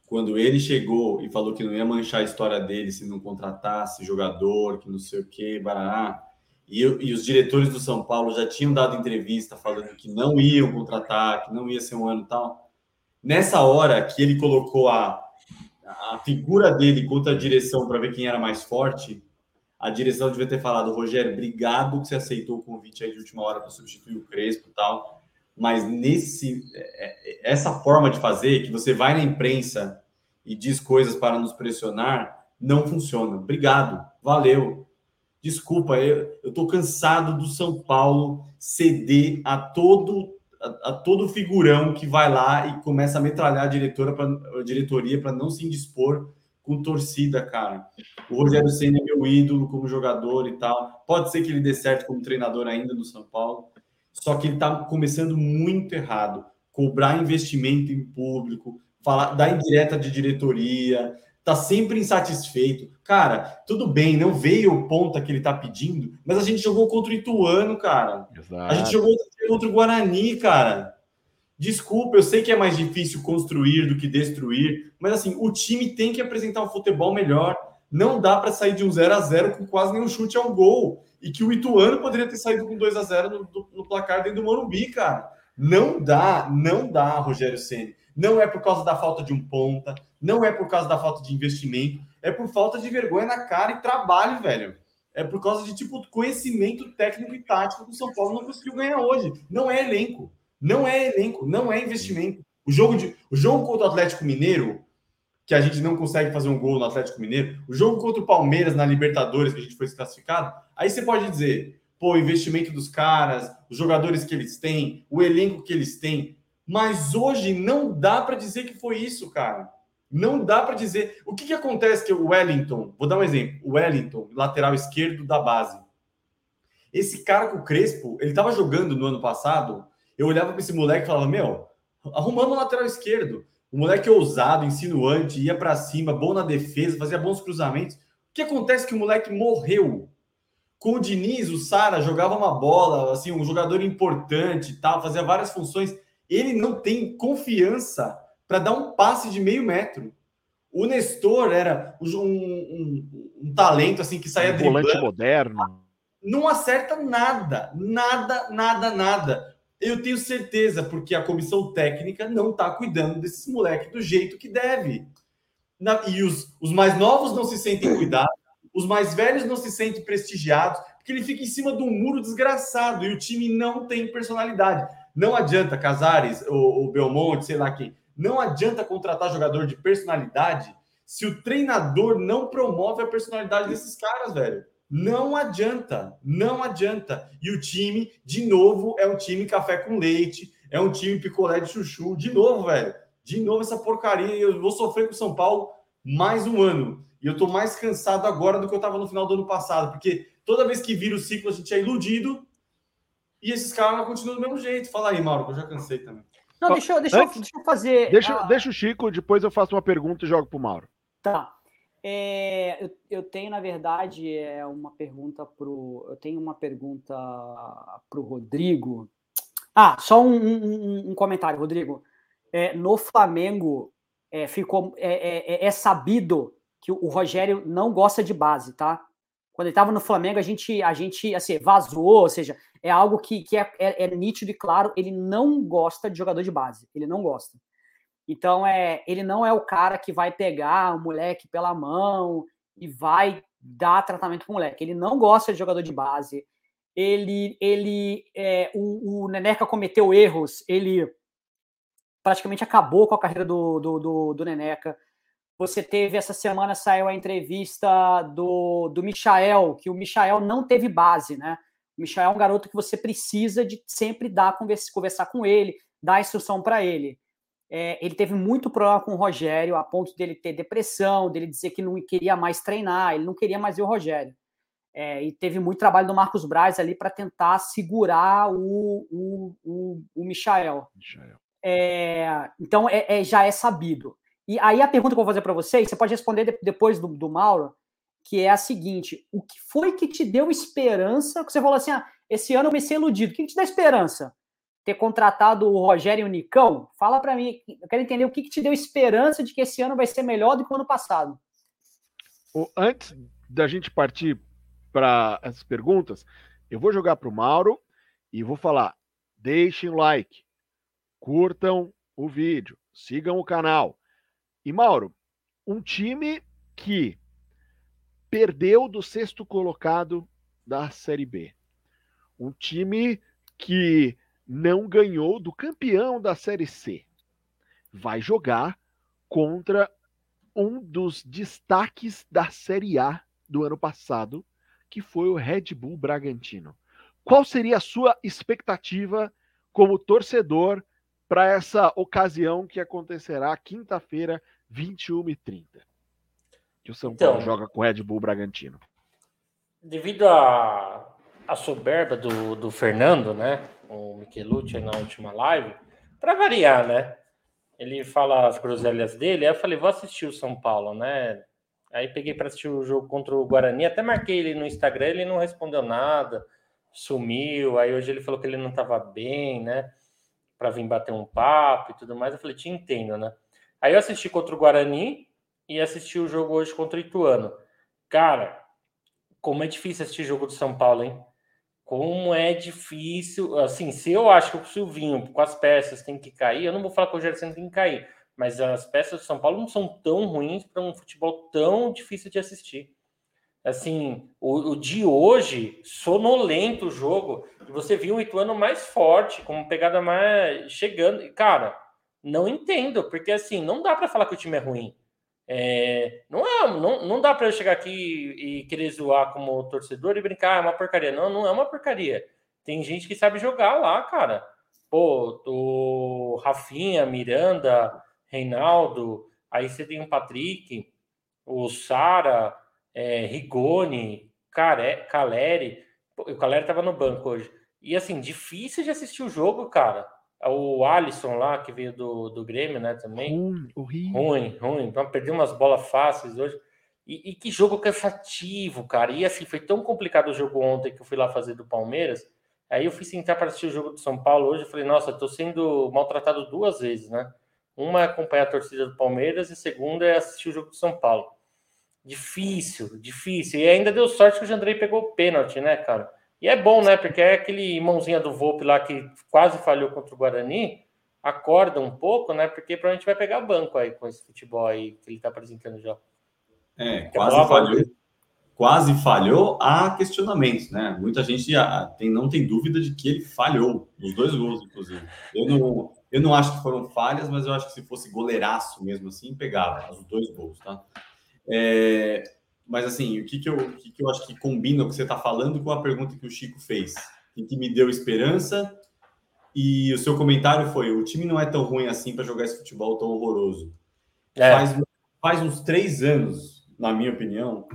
Quando ele chegou e falou que não ia manchar a história dele se não contratasse jogador, que não sei o que, barará. E, e, os diretores do São Paulo já tinham dado entrevista falando que não iam contratar, que não ia ser um ano tal. Nessa hora que ele colocou a, a figura dele contra a direção para ver quem era mais forte, a direção devia ter falado: Rogério, obrigado que você aceitou o convite aí de última hora para substituir o Crespo e tal. Mas nesse é, é, essa forma de fazer, que você vai na imprensa e diz coisas para nos pressionar, não funciona. Obrigado, valeu. Desculpa, eu, tô cansado do São Paulo ceder a todo a, a todo figurão que vai lá e começa a metralhar a diretora pra, a diretoria para não se indispor com torcida, cara. O Rogério Senna é meu ídolo como jogador e tal. Pode ser que ele dê certo como treinador ainda no São Paulo, só que ele está começando muito errado. Cobrar investimento em público, falar, dar indireta de diretoria, tá sempre insatisfeito. Cara, tudo bem, não veio o ponta que ele tá pedindo, mas a gente jogou contra o Ituano, cara. Exato. A gente jogou contra o Guarani, cara. Desculpa, eu sei que é mais difícil construir do que destruir, mas assim, o time tem que apresentar um futebol melhor. Não dá para sair de um 0 a 0 com quase nenhum chute ao gol. E que o Ituano poderia ter saído com 2 a 0 no, no placar dentro do Morumbi, cara. Não dá, não dá, Rogério Ceni. Não é por causa da falta de um ponta, não é por causa da falta de investimento, é por falta de vergonha na cara e trabalho, velho. É por causa de tipo conhecimento técnico e tático que o São Paulo não conseguiu ganhar hoje. Não é elenco, não é elenco, não é investimento. O jogo de o jogo contra o Atlético Mineiro, que a gente não consegue fazer um gol no Atlético Mineiro, o jogo contra o Palmeiras na Libertadores que a gente foi desclassificado, aí você pode dizer, pô, o investimento dos caras, os jogadores que eles têm, o elenco que eles têm, mas hoje não dá para dizer que foi isso, cara. Não dá para dizer. O que, que acontece que o Wellington, vou dar um exemplo, o Wellington, lateral esquerdo da base. Esse cara com o Crespo, ele estava jogando no ano passado. Eu olhava para esse moleque e falava: Meu, arrumando o lateral esquerdo. O moleque ousado, insinuante, ia para cima, bom na defesa, fazia bons cruzamentos. O que acontece é que o moleque morreu. Com o Diniz, o Sara jogava uma bola, assim, um jogador importante, tal, fazia várias funções ele não tem confiança para dar um passe de meio metro. O Nestor era um, um, um talento assim que saía um driblando. volante moderno. Não acerta nada, nada, nada, nada. Eu tenho certeza, porque a comissão técnica não está cuidando desses moleques do jeito que deve. Na, e os, os mais novos não se sentem cuidados, os mais velhos não se sentem prestigiados, porque ele fica em cima de um muro desgraçado e o time não tem personalidade. Não adianta, Casares, o, o Belmonte, sei lá quem, não adianta contratar jogador de personalidade se o treinador não promove a personalidade desses caras, velho. Não adianta, não adianta. E o time, de novo, é um time café com leite, é um time picolé de chuchu. De novo, velho. De novo essa porcaria. Eu vou sofrer com o São Paulo mais um ano. E eu tô mais cansado agora do que eu tava no final do ano passado, porque toda vez que vira o ciclo a gente é iludido e esses caras continuam do mesmo jeito. Fala aí, Mauro, que eu já cansei também. Não, deixa, eu, deixa, Antes, deixa eu fazer. Deixa, a... deixa o Chico, depois eu faço uma pergunta e jogo pro Mauro. Tá. É, eu, eu, tenho, na verdade, é uma pergunta pro. Eu tenho uma pergunta pro Rodrigo. Ah, só um, um, um comentário, Rodrigo. É, no Flamengo é, ficou é, é, é, é sabido que o Rogério não gosta de base, tá? Quando ele estava no Flamengo, a gente, a gente assim, vazou, ou seja, é algo que, que é, nítido e claro, ele não gosta de jogador de base, ele não gosta. Então, é, ele não é o cara que vai pegar o moleque pela mão e vai dar tratamento para o moleque. Ele não gosta de jogador de base. ele, ele é, o, o Neneca cometeu erros, ele praticamente acabou com a carreira do, do, do, do Neneca. Você teve essa semana saiu a entrevista do, do Michael, que o Michael não teve base, né? O Michael é um garoto que você precisa de sempre dar conversa, conversar com ele, dar instrução para ele. É, ele teve muito problema com o Rogério, a ponto dele ter depressão, dele dizer que não queria mais treinar, ele não queria mais ver o Rogério. É, e teve muito trabalho do Marcos Braz ali para tentar segurar o, o, o, o Michael. Michael. É, então é, é, já é sabido. E aí a pergunta que eu vou fazer para vocês, você pode responder depois do, do Mauro, que é a seguinte: o que foi que te deu esperança? Que você falou assim, ah, esse ano eu me ser iludido. O que, que te dá esperança? Ter contratado o Rogério e o Nicão? Fala para mim, eu quero entender o que, que te deu esperança de que esse ano vai ser melhor do que o ano passado. Antes da gente partir para as perguntas, eu vou jogar para o Mauro e vou falar: deixem o like, curtam o vídeo, sigam o canal. E Mauro, um time que perdeu do sexto colocado da Série B. Um time que não ganhou do campeão da Série C. Vai jogar contra um dos destaques da Série A do ano passado, que foi o Red Bull Bragantino. Qual seria a sua expectativa como torcedor para essa ocasião que acontecerá quinta-feira, 21 e 30 que o São então, Paulo joga com o Red Bull Bragantino. Devido à a, a, soberba do, do Fernando, né? O Michelucci na última live, para variar, né? Ele fala as groselhas dele, aí eu falei, vou assistir o São Paulo, né? Aí peguei para assistir o jogo contra o Guarani, até marquei ele no Instagram, ele não respondeu nada, sumiu. Aí hoje ele falou que ele não estava bem, né? Para vir bater um papo e tudo mais. Eu falei, te entendo, né? Aí eu assisti contra o Guarani e assisti o jogo hoje contra o Ituano. Cara, como é difícil assistir jogo do São Paulo, hein? Como é difícil. Assim, se eu acho que o Silvinho, com as peças, tem que cair, eu não vou falar que o Gerson tem que cair, mas as peças do São Paulo não são tão ruins para um futebol tão difícil de assistir. Assim, o, o de hoje, sonolento o jogo, e você viu o Ituano mais forte, com uma pegada mais chegando. Cara, não entendo, porque assim, não dá para falar que o time é ruim. É, não, é, não, não dá para eu chegar aqui e, querer zoar como torcedor e brincar, ah, é uma porcaria. Não, não é uma porcaria. Tem gente que sabe jogar lá, cara. Pô, o Rafinha, Miranda, Reinaldo, aí você tem o Patrick, o Sara, é, Rigoni, Care, Caleri. o Caleri tava no banco hoje. E assim, difícil de assistir o jogo, cara. É o Alisson lá, que veio do, do Grêmio, né, também. Ruim, horrível. Ruim, ruim. Então, perdeu umas bolas fáceis hoje. E, e, que jogo cansativo, cara. E assim, foi tão complicado o jogo ontem que eu fui lá fazer do Palmeiras. Aí eu fui sentar para assistir o jogo do São Paulo hoje. Eu falei, nossa, tô sendo maltratado duas vezes, né? Uma é acompanhar a torcida do Palmeiras e a segunda é assistir o jogo do São Paulo. Difícil, difícil. E ainda deu sorte que o Jandrei pegou o pênalti, né, cara? E é bom, né? Porque é aquele mãozinha do Volpe lá que quase falhou contra o Guarani, acorda um pouco, né? Porque provavelmente vai pegar banco aí com esse futebol aí que ele tá apresentando já. É, quase falhou. Quase falhou, há questionamentos, né? Muita gente tem, não tem dúvida de que ele falhou nos dois gols, inclusive. Eu não, eu não acho que foram falhas, mas eu acho que se fosse goleiraço mesmo assim, pegava os dois gols, tá? É, mas assim, o que, que, eu, o que, que eu acho que combina o que você está falando com a pergunta que o Chico fez? E que me deu esperança. E o seu comentário foi: o time não é tão ruim assim para jogar esse futebol tão horroroso. É. Faz, faz uns três anos, na minha opinião,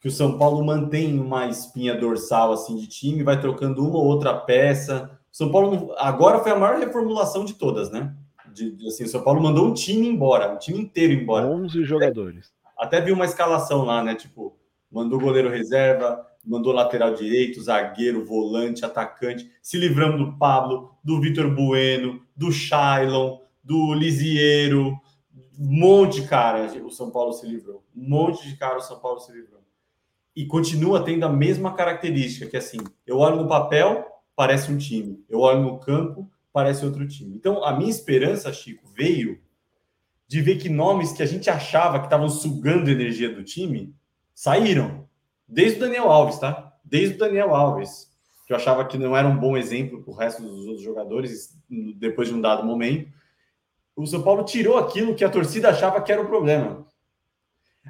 que o São Paulo mantém uma espinha dorsal assim de time, vai trocando uma ou outra peça. O São Paulo agora foi a maior reformulação de todas, né? De, de, assim, o São Paulo mandou um time embora, um time inteiro embora. 11 jogadores. Até vi uma escalação lá, né? Tipo, mandou goleiro reserva, mandou lateral direito, zagueiro, volante, atacante, se livrando do Pablo, do Vitor Bueno, do Shailon, do Lisiero, um monte de cara o São Paulo se livrou. Um monte de cara o São Paulo se livrou. E continua tendo a mesma característica, que assim, eu olho no papel, parece um time. Eu olho no campo, parece outro time. Então, a minha esperança, Chico, veio de ver que nomes que a gente achava que estavam sugando energia do time saíram. Desde o Daniel Alves, tá? Desde o Daniel Alves. que eu achava que não era um bom exemplo para o resto dos outros jogadores depois de um dado momento. O São Paulo tirou aquilo que a torcida achava que era o problema.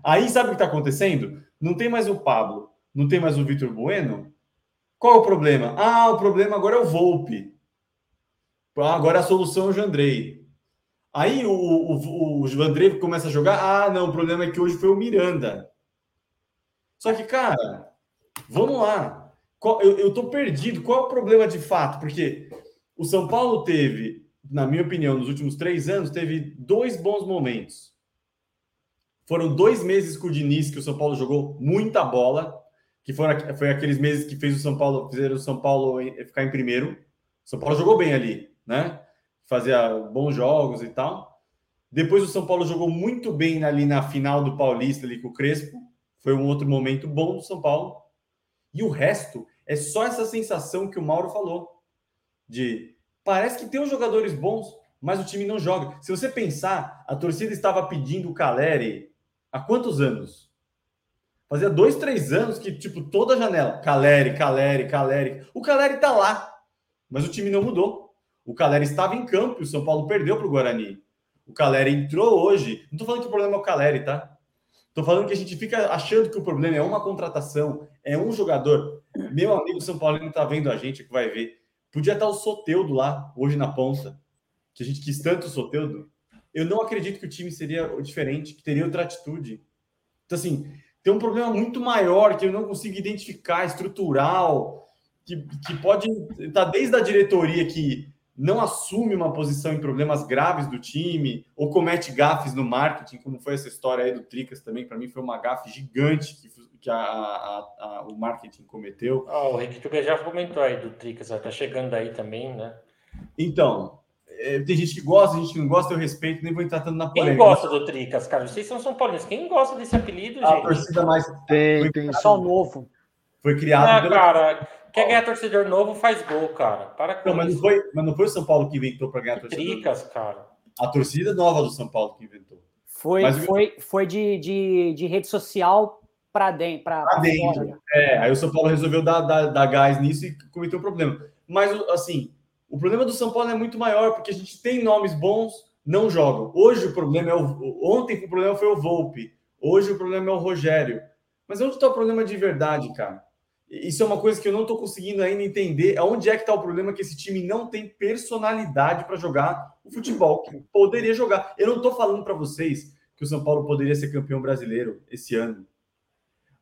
Aí sabe o que está acontecendo? Não tem mais o Pablo, não tem mais o Vitor Bueno. Qual é o problema? Ah, o problema agora é o Volpe. Ah, agora a solução é o Jandrei. Aí o, o, o começa a jogar. Ah, não, o problema é que hoje foi o Miranda. Só que, cara, vamos lá. Eu, eu tô perdido. Qual é o problema de fato? Porque o São Paulo teve, na minha opinião, nos últimos três anos, teve dois bons momentos. Foram dois meses com o Diniz que o São Paulo jogou muita bola, que foram, foi aqueles meses que fez o São Paulo, fizeram o São Paulo ficar em primeiro. O São Paulo jogou bem ali, né? Fazia bons jogos e tal. Depois o São Paulo jogou muito bem ali na final do Paulista ali com o Crespo. Foi um outro momento bom do São Paulo. E o resto é só essa sensação que o Mauro falou. De parece que tem os jogadores bons, mas o time não joga. Se você pensar, a torcida estava pedindo o Caleri há quantos anos? Fazia dois, três anos que, tipo, toda a janela, Caleri, Caleri, Caleri. O Caleri tá lá, mas o time não mudou. O Caleri estava em campo e o São Paulo perdeu para o Guarani. O Caleri entrou hoje. Não tô falando que o problema é o Caleri, tá? Tô falando que a gente fica achando que o problema é uma contratação, é um jogador. Meu amigo São Paulo não tá vendo a gente, que vai ver. Podia estar o Soteudo lá, hoje na ponta, que a gente quis tanto o Soteudo. Eu não acredito que o time seria diferente, que teria outra atitude. Então, assim, tem um problema muito maior que eu não consigo identificar, estrutural, que, que pode estar tá desde a diretoria que não assume uma posição em problemas graves do time ou comete gafes no marketing, como foi essa história aí do Tricas também, para mim foi uma gafe gigante que, que a, a, a, o marketing cometeu. Ah, o Henrique já comentou aí do Tricas, está chegando aí também, né? Então, é, tem gente que gosta, gente que não gosta, eu respeito, nem vou entrar tanto na polêmica. Quem gosta do Tricas, cara? Vocês são São Paulinos, quem gosta desse apelido, a gente? A torcida mais... Tem, tem só novo. Foi criado... Ah, pela... cara... Quer ganhar torcedor novo, faz gol, cara. Para com não, mas não, foi, mas não foi o São Paulo que inventou para ganhar torcedor. Tricas, cara. A torcida nova do São Paulo que inventou. Foi, mas, foi, foi de, de, de rede social para dentro. Pra, pra dentro. Fora. É, aí o São Paulo resolveu dar, dar, dar gás nisso e cometeu um problema. Mas, assim, o problema do São Paulo é muito maior, porque a gente tem nomes bons, não jogam. Hoje o problema é o. Ontem o problema foi o Volpe. Hoje o problema é o Rogério. Mas onde está o problema de verdade, cara? Isso é uma coisa que eu não estou conseguindo ainda entender. Onde é que está o problema que esse time não tem personalidade para jogar o futebol que poderia jogar? Eu não estou falando para vocês que o São Paulo poderia ser campeão brasileiro esse ano.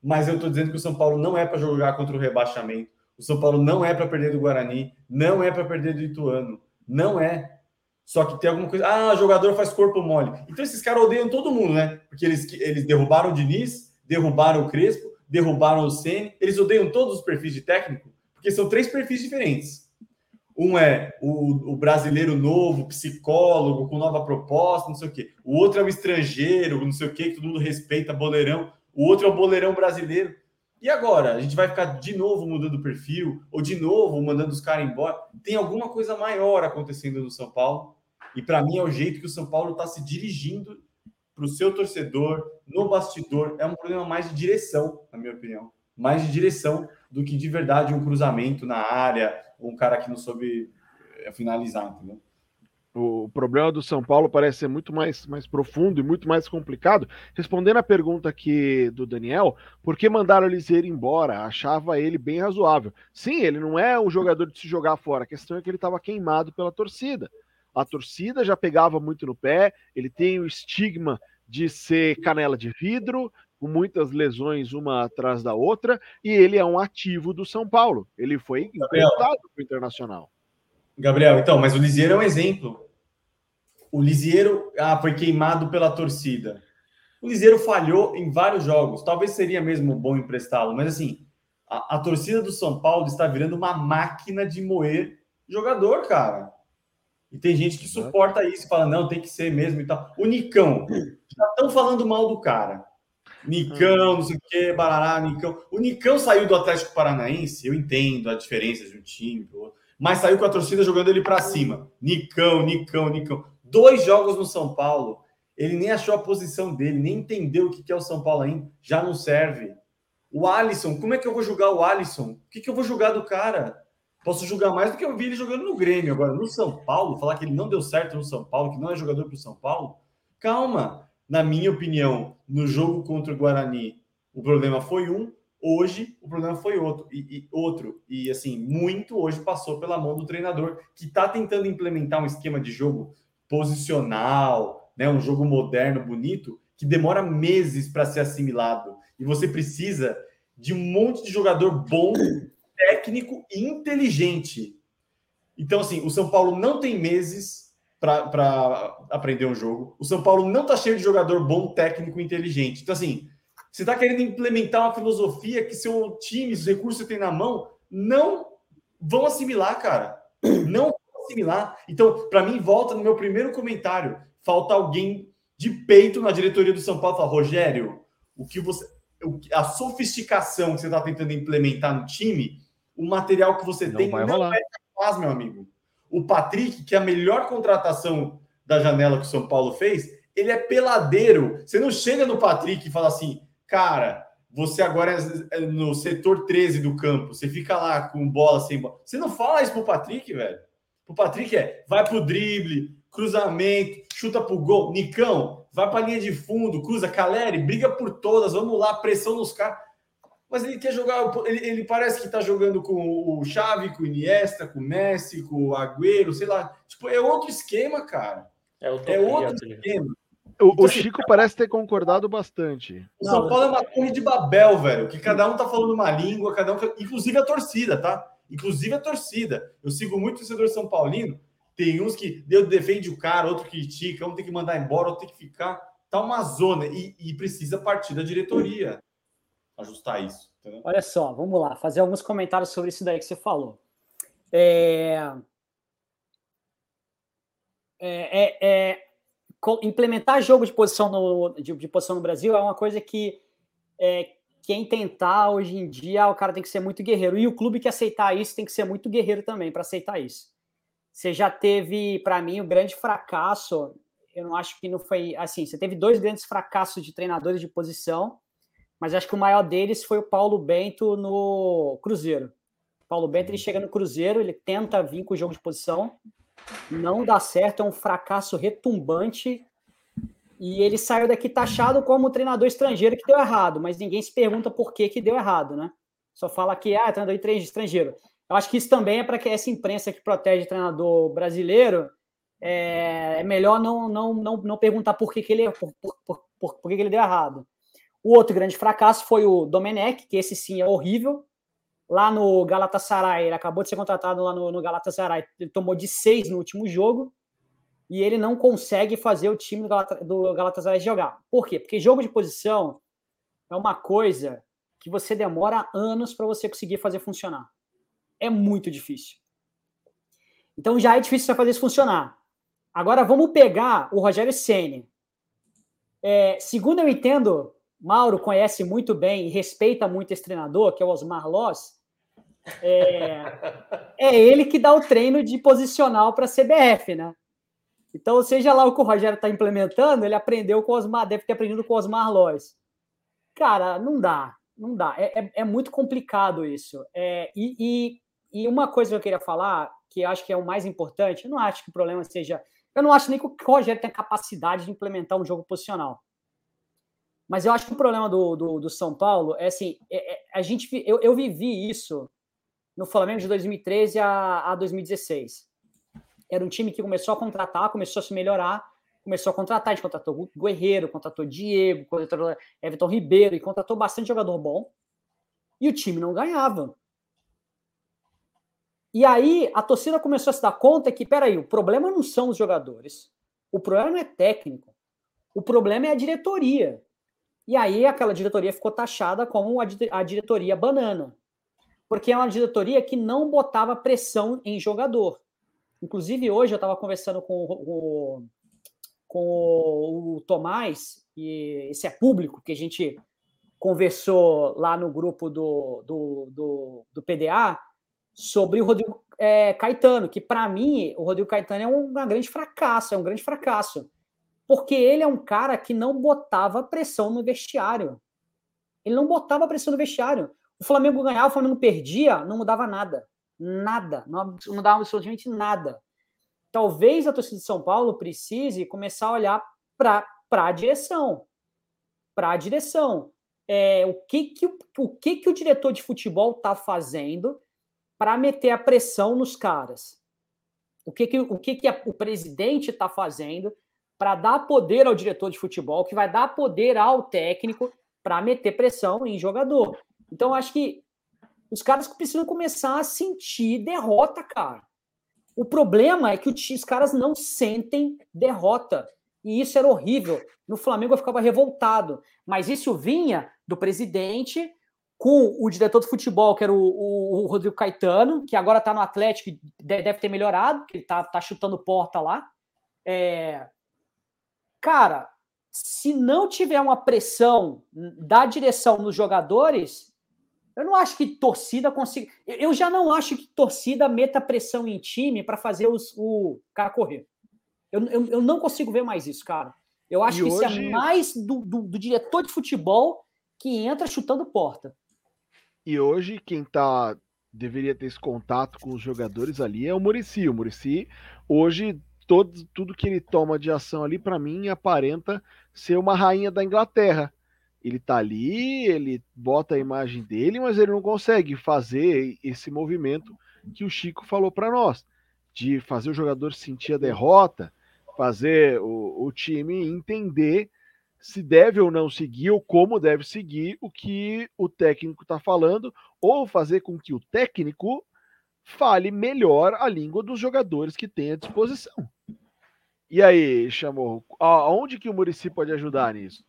Mas eu estou dizendo que o São Paulo não é para jogar contra o rebaixamento. O São Paulo não é para perder do Guarani. Não é para perder do Ituano. Não é. Só que tem alguma coisa. Ah, jogador faz corpo mole. Então esses caras odeiam todo mundo, né? Porque eles, eles derrubaram o Diniz, derrubaram o Crespo derrubaram o Ceni. Eles odeiam todos os perfis de técnico, porque são três perfis diferentes. Um é o, o, brasileiro novo, psicólogo, com nova proposta, não sei o quê. O outro é o estrangeiro, não sei o quê, que todo mundo respeita, boleirão. O outro é o boleirão brasileiro. E agora? A gente vai ficar de novo mudando o perfil, ou de novo mandando os caras embora? Tem alguma coisa maior acontecendo no São Paulo. E para mim é o jeito que o São Paulo está se dirigindo para o seu torcedor, no bastidor, é um problema mais de direção, na minha opinião. Mais de direção do que de verdade um cruzamento na área, um cara que não soube eh, finalizar, entendeu? O problema do São Paulo parece ser muito mais, mais profundo e muito mais complicado. Respondendo a pergunta aqui do Daniel, por que mandaram o Liseiro embora? Achava ele bem razoável. Sim, ele não é um jogador de se jogar fora. A questão é que ele estava queimado pela torcida a torcida já pegava muito no pé, ele tem o estigma de ser canela de vidro, com muitas lesões uma atrás da outra, e ele é um ativo do São Paulo. Ele foi emprestado para o Internacional. Gabriel, então, mas o Lisieiro é um exemplo. O Lisieiro ah, foi queimado pela torcida. O Lisieiro falhou em vários jogos. Talvez seria mesmo bom emprestá-lo, mas assim, a, a torcida do São Paulo está virando uma máquina de moer jogador, cara. E tem gente que suporta isso, fala, não, tem que ser mesmo e tal. O Nicão, já estão falando mal do cara. Nicão, não sei o quê, barará, Nicão. O Nicão saiu do Atlético Paranaense, eu entendo a diferença de um time pro outro, mas saiu com a torcida jogando ele para cima. Nicão, Nicão, Nicão. Dois jogos no São Paulo, ele nem achou a posição dele, nem entendeu o que é o São Paulo ainda, já não serve. O Alisson, como é que eu vou julgar o Alisson? O que, que eu vou julgar do cara? Posso julgar mais do que eu vi ele jogando no Grêmio. Agora, no São Paulo, falar que ele não deu certo no São Paulo, que não é jogador para o São Paulo, calma. Na minha opinião, no jogo contra o Guarani, o problema foi um, hoje o problema foi outro. E, e outro. E assim, muito hoje passou pela mão do treinador, que está tentando implementar um esquema de jogo posicional, né, um jogo moderno, bonito, que demora meses para ser assimilado. E você precisa de um monte de jogador bom, técnico e inteligente. Então, assim, o São Paulo não tem meses para aprender um jogo. O São Paulo não está cheio de jogador bom, técnico e inteligente. Então, assim, você está querendo implementar uma filosofia que seu time, os recursos que tem na mão, não vão assimilar, cara. Não vão assimilar. Então, para mim, volta no meu primeiro comentário. Falta alguém de peito na diretoria do São Paulo. Fala, Rogério, o que você. A sofisticação que você está tentando implementar no time, o material que você não tem não rolar. é capaz, meu amigo. O Patrick, que é a melhor contratação da janela que o São Paulo fez, ele é peladeiro. Você não chega no Patrick e fala assim, cara, você agora é, é no setor 13 do campo, você fica lá com bola sem bola. Você não fala isso pro Patrick, velho. Pro Patrick é, vai pro drible, cruzamento, chuta pro gol. Nicão, vai pra linha de fundo, cruza, Caleri, briga por todas, vamos lá, pressão nos caras. Mas ele quer jogar, ele, ele parece que tá jogando com o Xavi, com o Iniesta, com o Messi, com o Agüero, sei lá. Tipo, é outro esquema, cara. É, é outro esquema. O, então, o assim, Chico parece ter concordado bastante. O São Paulo é uma torre de Babel, velho, que cada um tá falando uma língua, cada um. Inclusive a torcida, tá? Inclusive a torcida. Eu sigo muito o torcedor São Paulino. Tem uns que Deus defende o cara, outro critica, um tem que mandar embora, outro tem que ficar. Tá uma zona e, e precisa partir da diretoria ajustar isso. Entendeu? Olha só, vamos lá, fazer alguns comentários sobre isso daí que você falou. É... É, é, é implementar jogo de posição no, de, de, posição no Brasil é uma coisa que é, quem tentar hoje em dia, o cara tem que ser muito guerreiro. E o clube que aceitar isso tem que ser muito guerreiro também para aceitar isso. Você já teve, para mim, o um grande fracasso. Eu não acho que não foi assim. Você teve dois grandes fracassos de treinadores de posição, mas acho que o maior deles foi o Paulo Bento no Cruzeiro. O Paulo Bento ele chega no Cruzeiro, ele tenta vir com o jogo de posição, não dá certo, é um fracasso retumbante. E ele saiu daqui taxado como treinador estrangeiro que deu errado, mas ninguém se pergunta por que, que deu errado, né? Só fala que ah, treinador estrangeiro. Eu acho que isso também é para que essa imprensa que protege o treinador brasileiro é, é, melhor não, não, não, não perguntar por que, que ele por, por, por, por que, que ele deu errado. O outro grande fracasso foi o Domenech, que esse sim é horrível, lá no Galatasaray, ele acabou de ser contratado lá no, no Galatasaray, ele tomou de seis no último jogo e ele não consegue fazer o time do, Galata, do Galatasaray jogar. Por quê? Porque jogo de posição é uma coisa que você demora anos para você conseguir fazer funcionar. É muito difícil. Então já é difícil você fazer isso funcionar. Agora vamos pegar o Rogério Ceni. É, segundo eu entendo, Mauro conhece muito bem e respeita muito esse treinador, que é o Osmar Loss. É, é ele que dá o treino de posicional para a CBF, né? Então, seja lá o que o Rogério está implementando, ele aprendeu com o Osmar, deve ter aprendido com o Osmar Loss. Cara, não dá, não dá. É, é, é muito complicado isso. É, e, e, e, uma coisa que eu queria falar, que acho que é o mais importante, eu não acho que o problema seja. Eu não acho nem que o Rogério tem capacidade de implementar um jogo posicional. Mas eu acho que o problema do, do, do São Paulo é assim: é, é, a gente, eu, eu vivi isso no Flamengo de 2013 a, a 2016. Era um time que começou a contratar, começou a se melhorar, começou a contratar. A gente contratou Guerreiro, contratou Diego, contratou Everton Ribeiro e contratou bastante jogador bom. E o time não ganhava. E aí a torcida começou a se dar conta que, peraí, o problema não são os jogadores, o problema não é técnico, o problema é a diretoria. E aí aquela diretoria ficou taxada como a, diretoria banana, porque é uma diretoria que não botava pressão em jogador. Inclusive, hoje eu estava conversando com o, com o Tomás, e esse é público, que a gente conversou lá no grupo do, do, do, do PDA sobre o Rodrigo é, Caetano, que para mim o Rodrigo Caetano é um grande fracasso, é um grande fracasso porque ele é um cara que não botava pressão no vestiário. Ele não botava pressão no vestiário. O Flamengo ganhava, o Flamengo perdia, não mudava nada. Nada. Não, dá absolutamente nada. Talvez a torcida de São Paulo precise começar a olhar para a direção. Para a direção. É, o que, que, o que, que o diretor de futebol está fazendo para meter a pressão nos caras? O que, que, o, que, que a, o presidente está fazendo para dar poder ao diretor de futebol, que vai dar poder ao técnico para meter pressão em jogador. Então, acho que os caras precisam começar a sentir derrota, cara. O problema é que os caras não sentem derrota. E isso era horrível. No Flamengo eu ficava revoltado. Mas isso vinha do presidente com o diretor de futebol, que era o, o, o Rodrigo Caetano, que agora está no Atlético e deve ter melhorado, que ele está tá chutando porta lá. É... Cara, se não tiver uma pressão da direção nos jogadores, eu não acho que torcida consiga. Eu já não acho que torcida meta pressão em time para fazer os, o cara correr. Eu, eu, eu, não consigo ver mais isso, cara. Eu acho e que hoje... isso é mais do, do, do, diretor de futebol que entra chutando porta. E hoje, quem tá deveria ter esse contato com os jogadores ali é o Murici. O Murici, hoje, todo, tudo que ele toma de ação ali, para mim, aparenta ser uma rainha da Inglaterra. Ele tá ali, ele bota a imagem dele, mas ele não consegue fazer esse movimento que o Chico falou para nós, de fazer o jogador sentir a derrota, fazer o, o time entender se deve ou não seguir ou como deve seguir o que o técnico está falando, ou fazer com que o técnico fale melhor a língua dos jogadores que tem à disposição. E aí, chamou, aonde que o Murici pode ajudar nisso?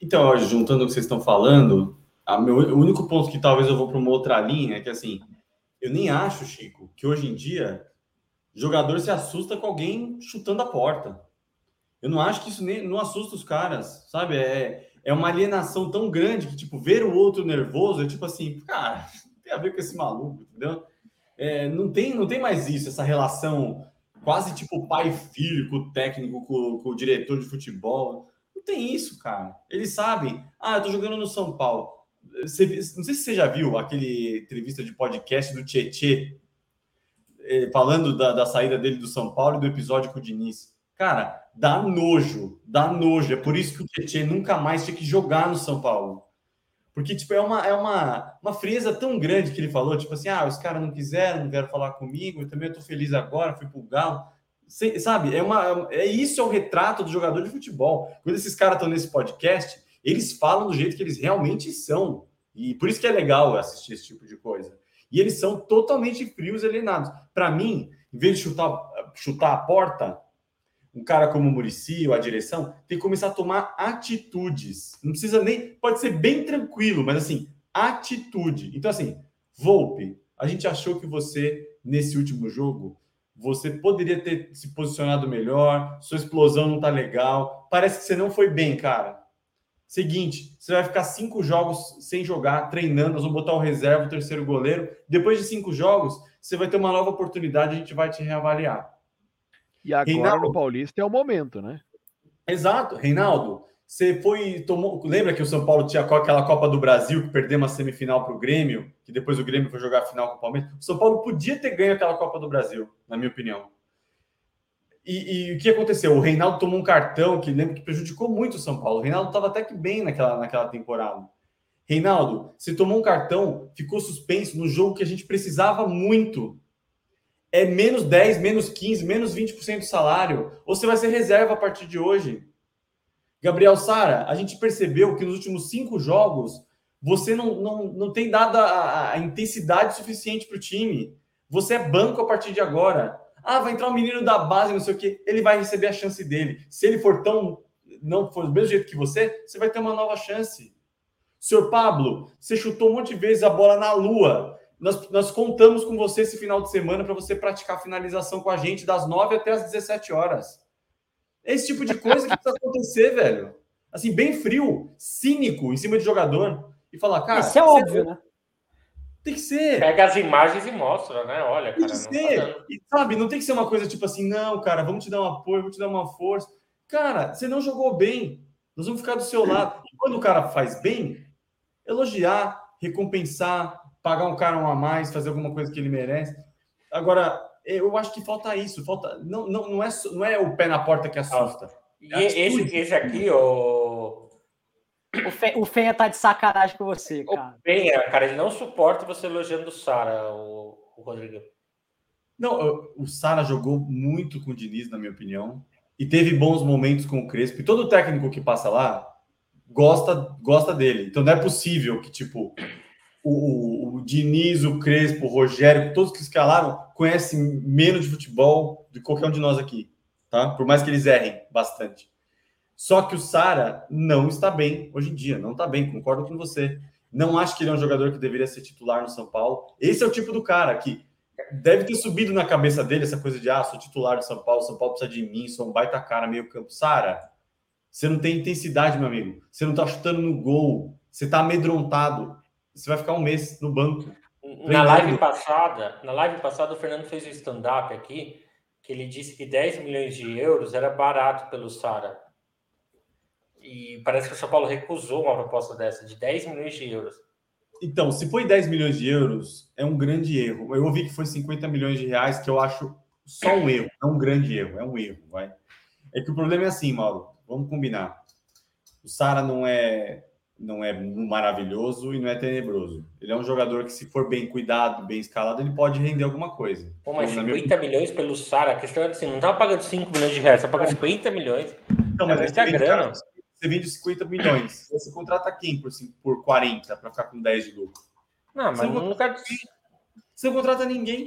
Então, juntando o que vocês estão falando, meu, o único ponto que talvez eu vou para uma outra linha é que assim, eu nem acho, Chico, que hoje em dia jogador se assusta com alguém chutando a porta. Eu não acho que isso nem, não assusta os caras, sabe? É, é uma alienação tão grande que, tipo, ver o outro nervoso é tipo assim, cara, tem a ver com esse maluco, entendeu? É, não, tem, não tem mais isso, essa relação quase tipo pai filho com o técnico, com, com, o diretor de futebol. Não tem isso, cara. Eles sabem. Ah, eu tô jogando no São Paulo. Você, não sei se você já viu aquele entrevista de podcast do Tietê, eh, falando da, da saída dele do São Paulo e do episódio com o Diniz. Cara, dá nojo, dá nojo. É por isso que o Tietê nunca mais tinha que jogar no São Paulo. Porque, tipo, é uma, é uma, uma frieza tão grande que ele falou, tipo assim, ah, os caras não quiseram, não vieram falar comigo, eu também estou feliz agora, fui pro Galo. Cê, sabe, é, uma, é isso é o retrato do jogador de futebol. Quando esses caras estão nesse podcast, eles falam do jeito que eles realmente são. E por isso que é legal assistir esse tipo de coisa. E eles são totalmente frios alienados. Para mim, em vez de chutar, chutar a porta, um cara como o Murici a direção tem que começar a tomar atitudes. Não precisa nem. Pode ser bem tranquilo, mas assim, atitude. Então, assim, Volpe, a gente achou que você, nesse último jogo, você poderia ter se posicionado melhor, sua explosão não tá legal. Parece que você não foi bem, cara. Seguinte, você vai ficar cinco jogos sem jogar, treinando, nós vamos botar o reserva, o terceiro goleiro. Depois de cinco jogos, você vai ter uma nova oportunidade, a gente vai te reavaliar. E agora Reinaldo, no Paulista é o momento, né? Exato. Reinaldo, você foi. Tomou, lembra que o São Paulo tinha aquela Copa do Brasil que perdeu uma semifinal para o Grêmio, que depois o Grêmio foi jogar a final com o Palmeiras? O São Paulo podia ter ganho aquela Copa do Brasil, na minha opinião. E, e o que aconteceu? O Reinaldo tomou um cartão que lembra que prejudicou muito o São Paulo. O Reinaldo estava até que bem naquela, naquela temporada. Reinaldo, você tomou um cartão, ficou suspenso no jogo que a gente precisava muito é menos 10, menos 15, menos 20% do salário. Ou você vai ser reserva a partir de hoje. Gabriel Sara, a gente percebeu que nos últimos cinco jogos você não, não, não tem dado a, a intensidade suficiente para o time. Você é banco a partir de agora. Ah, vai entrar um menino da base, não sei o quê. Ele vai receber a chance dele. Se ele for tão. não for do mesmo jeito que você, você vai ter uma nova chance. Senhor Pablo, você chutou um monte de vezes a bola na lua. Nós, nós contamos com você esse final de semana para você praticar finalização com a gente das 9 até as 17 horas. Esse tipo de coisa que precisa acontecer, velho. Assim, bem frio, cínico em cima de jogador. E falar, cara. Isso é óbvio, é... né? Tem que ser. Pega as imagens e mostra, né? Olha, cara. Tem que ser. Tá e, sabe, não tem que ser uma coisa tipo assim, não, cara, vamos te dar um apoio, vamos te dar uma força. Cara, você não jogou bem. Nós vamos ficar do seu lado. E quando o cara faz bem, elogiar, recompensar, pagar um cara um a mais, fazer alguma coisa que ele merece. Agora, eu acho que falta isso, falta não, não, não, é, não é o pé na porta que assusta. E esse, esse aqui, o... O, Fe, o Fenha tá de sacanagem com você, cara. O Fenha, cara, ele não suporta você elogiando o Sara, o, o Rodrigo. Não, o Sara jogou muito com o Diniz, na minha opinião, e teve bons momentos com o Crespo. E todo técnico que passa lá gosta, gosta dele. Então não é possível que, tipo, o, o, Diniz, o Crespo, o Rogério, todos que escalaram, conhecem menos de futebol do que qualquer um de nós aqui, tá? Por mais que eles errem bastante. Só que o Sara não está bem hoje em dia, não está bem, concordo com você. Não acho que ele é um jogador que deveria ser titular no São Paulo. Esse é o tipo do cara que deve ter subido na cabeça dele essa coisa de ah, sou titular do São Paulo, São Paulo precisa de mim, sou um baita cara meio campo. Sara, você não tem intensidade, meu amigo. Você não está chutando no gol. Você está amedrontado. Você vai ficar um mês no banco. Na live passada, na live passada, o Fernando fez um stand-up aqui que ele disse que 10 milhões de euros era barato pelo Sara. E parece que o São Paulo recusou uma proposta dessa, de 10 milhões de euros. Então, se foi 10 milhões de euros, é um grande erro. Eu ouvi que foi 50 milhões de reais, que eu acho só um erro. É um grande erro, é um erro, vai. É que o problema é assim, Mauro, vamos combinar. O Sara não é não é maravilhoso e não é tenebroso. Ele é um jogador que, se for bem cuidado, bem escalado, ele pode render alguma coisa. Pô, mas então, 50 minha... milhões pelo Sara, a questão é assim, não estava pagando 5 milhões de reais, estava pagando 50 milhões. Não, mas é muita grana você vende 50 milhões. Você contrata quem por, por 40 para ficar com 10 de lucro? Não, mas no lugar do... Você não contrata ninguém.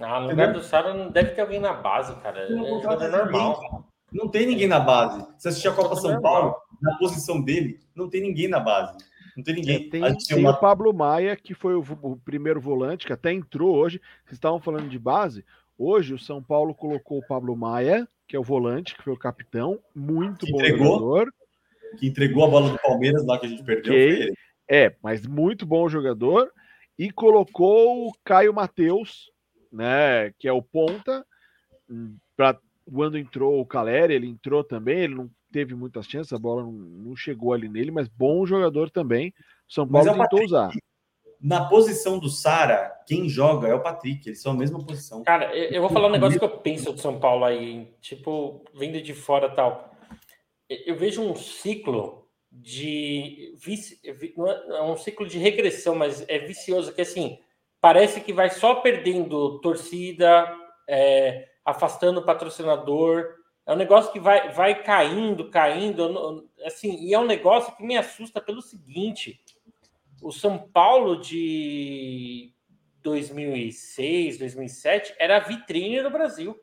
Ah, no lugar do Sara não deve ter alguém na base, cara. Não é, é normal. Ninguém, não tem ninguém na base. Se assistir a Copa São Paulo, na posição dele, não tem ninguém na base. Não tem ninguém. É, tem, tem uma... o Pablo Maia, que foi o, o, primeiro volante, que até entrou hoje. Vocês estavam falando de base. Hoje o São Paulo colocou o Pablo Maia, que é o volante, que foi o capitão, muito que bom entregou, jogador. Que entregou a bola do Palmeiras lá que a gente perdeu. Okay. É, mas muito bom jogador. E colocou o Caio Matheus, né, que é o ponta, hum, para quando entrou o Caleri, ele entrou também, ele não teve muitas chances, a bola não, não chegou ali nele, mas bom jogador também. São Paulo é tentou Patrick, usar. Na posição do Sara, quem joga é o Patrick, eles são a mesma posição. Cara, eu, vou falar um negócio que eu penso do São Paulo aí, tipo, vindo de fora tal. Eu vejo um ciclo de vice, é, é um ciclo de regressão, mas é vicioso que assim parece que vai só perdendo torcida, é, afastando o patrocinador. É um negócio que vai, vai caindo, caindo, assim, e é um negócio que me assusta pelo seguinte: o São Paulo de 2006, 2007 era a vitrine do Brasil.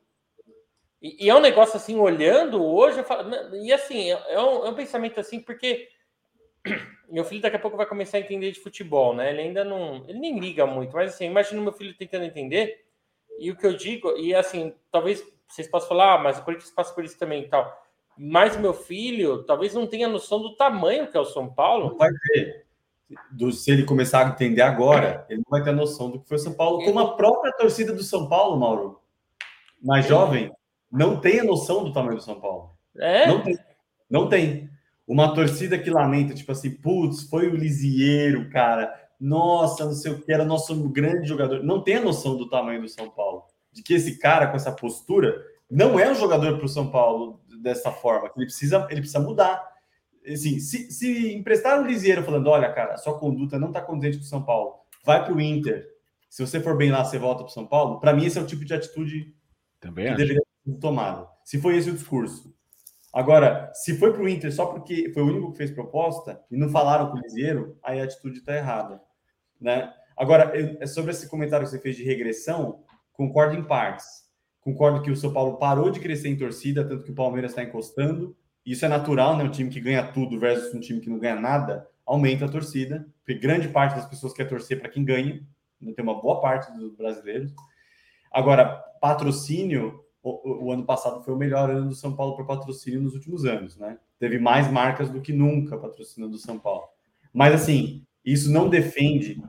E, e é um negócio assim, olhando hoje, falo, e assim, é, é um, é um pensamento assim, porque meu filho daqui a pouco vai começar a entender de futebol, né? Ele ainda não, ele nem liga muito, mas assim, imagina meu filho tentando entender. E o que eu digo, e assim, talvez vocês possam falar, ah, mas o Corinthians passa por isso também e tal. Mas meu filho talvez não tenha noção do tamanho que é o São Paulo. Não vai ter. Do, se ele começar a entender agora, ele não vai ter noção do que foi o São Paulo, como a própria torcida do São Paulo, Mauro, mais jovem, não tem a noção do tamanho do São Paulo. É? Não tem. Não tem. Uma torcida que lamenta, tipo assim, putz, foi o Lisieiro, cara nossa, não sei o que, era nosso grande jogador. Não tem a noção do tamanho do São Paulo. De que esse cara com essa postura não é um jogador para o São Paulo dessa forma. Ele precisa, ele precisa mudar. Assim, se, se emprestar o Lisieiro falando, olha, cara, sua conduta não está condizente com o São Paulo, vai para o Inter. Se você for bem lá, você volta para o São Paulo. Para mim, esse é o tipo de atitude Também que acho. deveria ser tomada. Se foi esse o discurso. Agora, se foi para o Inter só porque foi o único que fez proposta e não falaram com o Lisieiro, aí a atitude está errada. Né? Agora, eu, é sobre esse comentário que você fez de regressão, concordo em partes. Concordo que o São Paulo parou de crescer em torcida, tanto que o Palmeiras está encostando. Isso é natural, né? Um time que ganha tudo versus um time que não ganha nada, aumenta a torcida, porque grande parte das pessoas quer torcer para quem ganha, né? tem uma boa parte dos brasileiros. Agora, patrocínio, o, o, ano passado foi o melhor ano do São Paulo para patrocínio nos últimos anos, né? Teve mais marcas do que nunca patrocínio do São Paulo. Mas assim, isso não defende.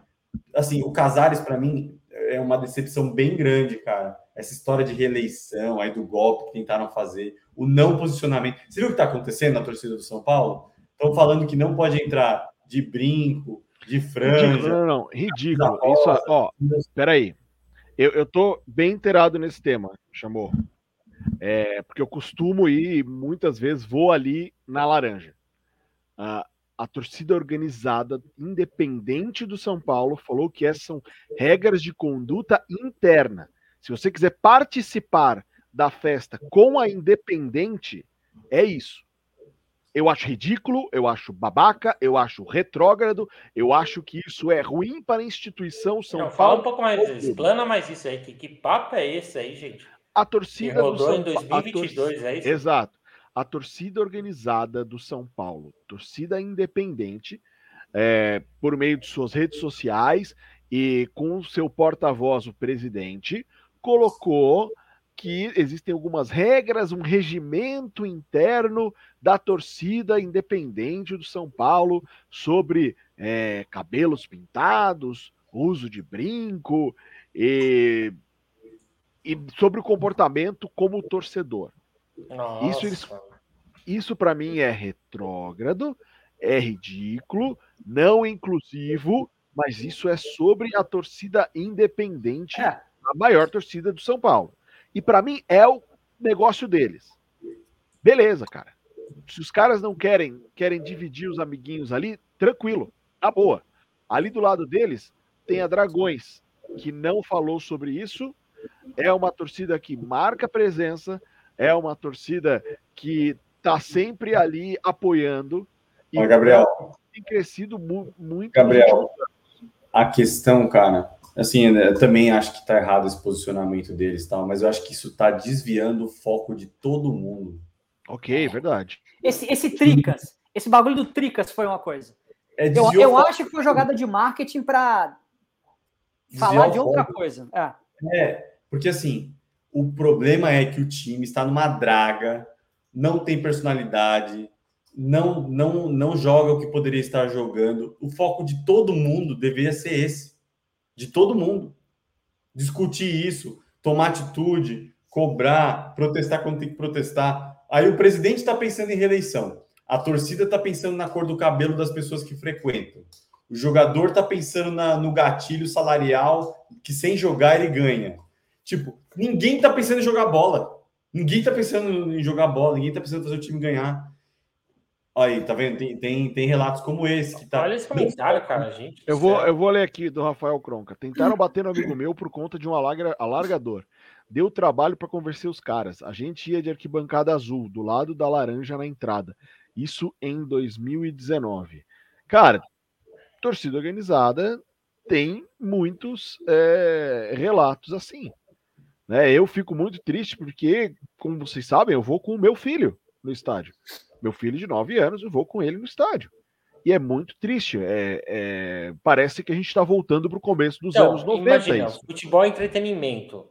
Assim, o Casares, para mim, é uma decepção bem grande, cara. Essa história de reeleição aí do golpe que tentaram fazer, o não posicionamento. Você viu o que está acontecendo na torcida do São Paulo? Estão falando que não pode entrar de brinco, de franja. Ridículo, não, não, ridículo. Isso, ó, peraí. Eu, eu tô bem inteirado nesse tema, chamou. É, porque eu costumo ir, muitas vezes vou ali na laranja. Ah, a torcida organizada, independente do São Paulo, falou que essas são regras de conduta interna. Se você quiser participar da festa com a Independente, é isso. Eu acho ridículo, eu acho babaca, eu acho retrógrado, eu acho que isso é ruim para a instituição São Não, Paulo. Fala um pouco mais, explana mais isso aí. Que, que papo é esse aí, gente? A torcida do São... em 2022, tor... é isso? Exato. A torcida organizada do São Paulo, torcida independente, é, por meio de suas redes sociais e com seu porta-voz, o presidente, colocou que existem algumas regras, um regimento interno da torcida independente do São Paulo sobre é, cabelos pintados, uso de brinco e, e sobre o comportamento como torcedor. Nossa. Isso, isso para mim é retrógrado, é ridículo, não inclusivo, mas isso é sobre a torcida independente, é. a maior torcida do São Paulo. E para mim é o negócio deles. Beleza, cara. Se os caras não querem, querem dividir os amiguinhos ali, tranquilo, tá boa. Ali do lado deles tem a Dragões, que não falou sobre isso. É uma torcida que marca presença, é uma torcida que tá sempre ali apoiando. E Gabriel, tem crescido mu muito. Gabriel, a questão, cara, Assim, eu também acho que está errado esse posicionamento deles, tal, mas eu acho que isso está desviando o foco de todo mundo. Ok, verdade. Esse, esse Tricas, esse bagulho do Tricas foi uma coisa. É, eu eu acho que foi jogada de marketing para falar de outra coisa. É. é, porque assim, o problema é que o time está numa draga, não tem personalidade, não, não, não joga o que poderia estar jogando. O foco de todo mundo deveria ser esse de todo mundo. Discutir isso, tomar atitude, cobrar, protestar quando tem que protestar. Aí o presidente está pensando em reeleição. A torcida está pensando na cor do cabelo das pessoas que frequentam. O jogador está pensando na, no gatilho salarial que sem jogar ele ganha. Tipo, ninguém está pensando em jogar bola. Ninguém está pensando em jogar bola. Ninguém está pensando em fazer o time ganhar. Aí, tá vendo? Tem, tem, tem relatos como esse. Que tá... Olha esse comentário, cara, gente. Eu vou, eu vou ler aqui do Rafael Cronca. Tentaram bater no amigo meu por conta de um alarga, alargador. Deu trabalho para convencer os caras. A gente ia de arquibancada azul, do lado da laranja na entrada. Isso em 2019. Cara, torcida organizada tem muitos é, relatos assim. Né? Eu fico muito triste porque, como vocês sabem, eu vou com o meu filho no estádio. Meu filho de 9 anos, eu vou com ele no estádio. E é muito triste. É, é... Parece que a gente está voltando para o começo dos então, anos 90. Imagina, isso. futebol é entretenimento.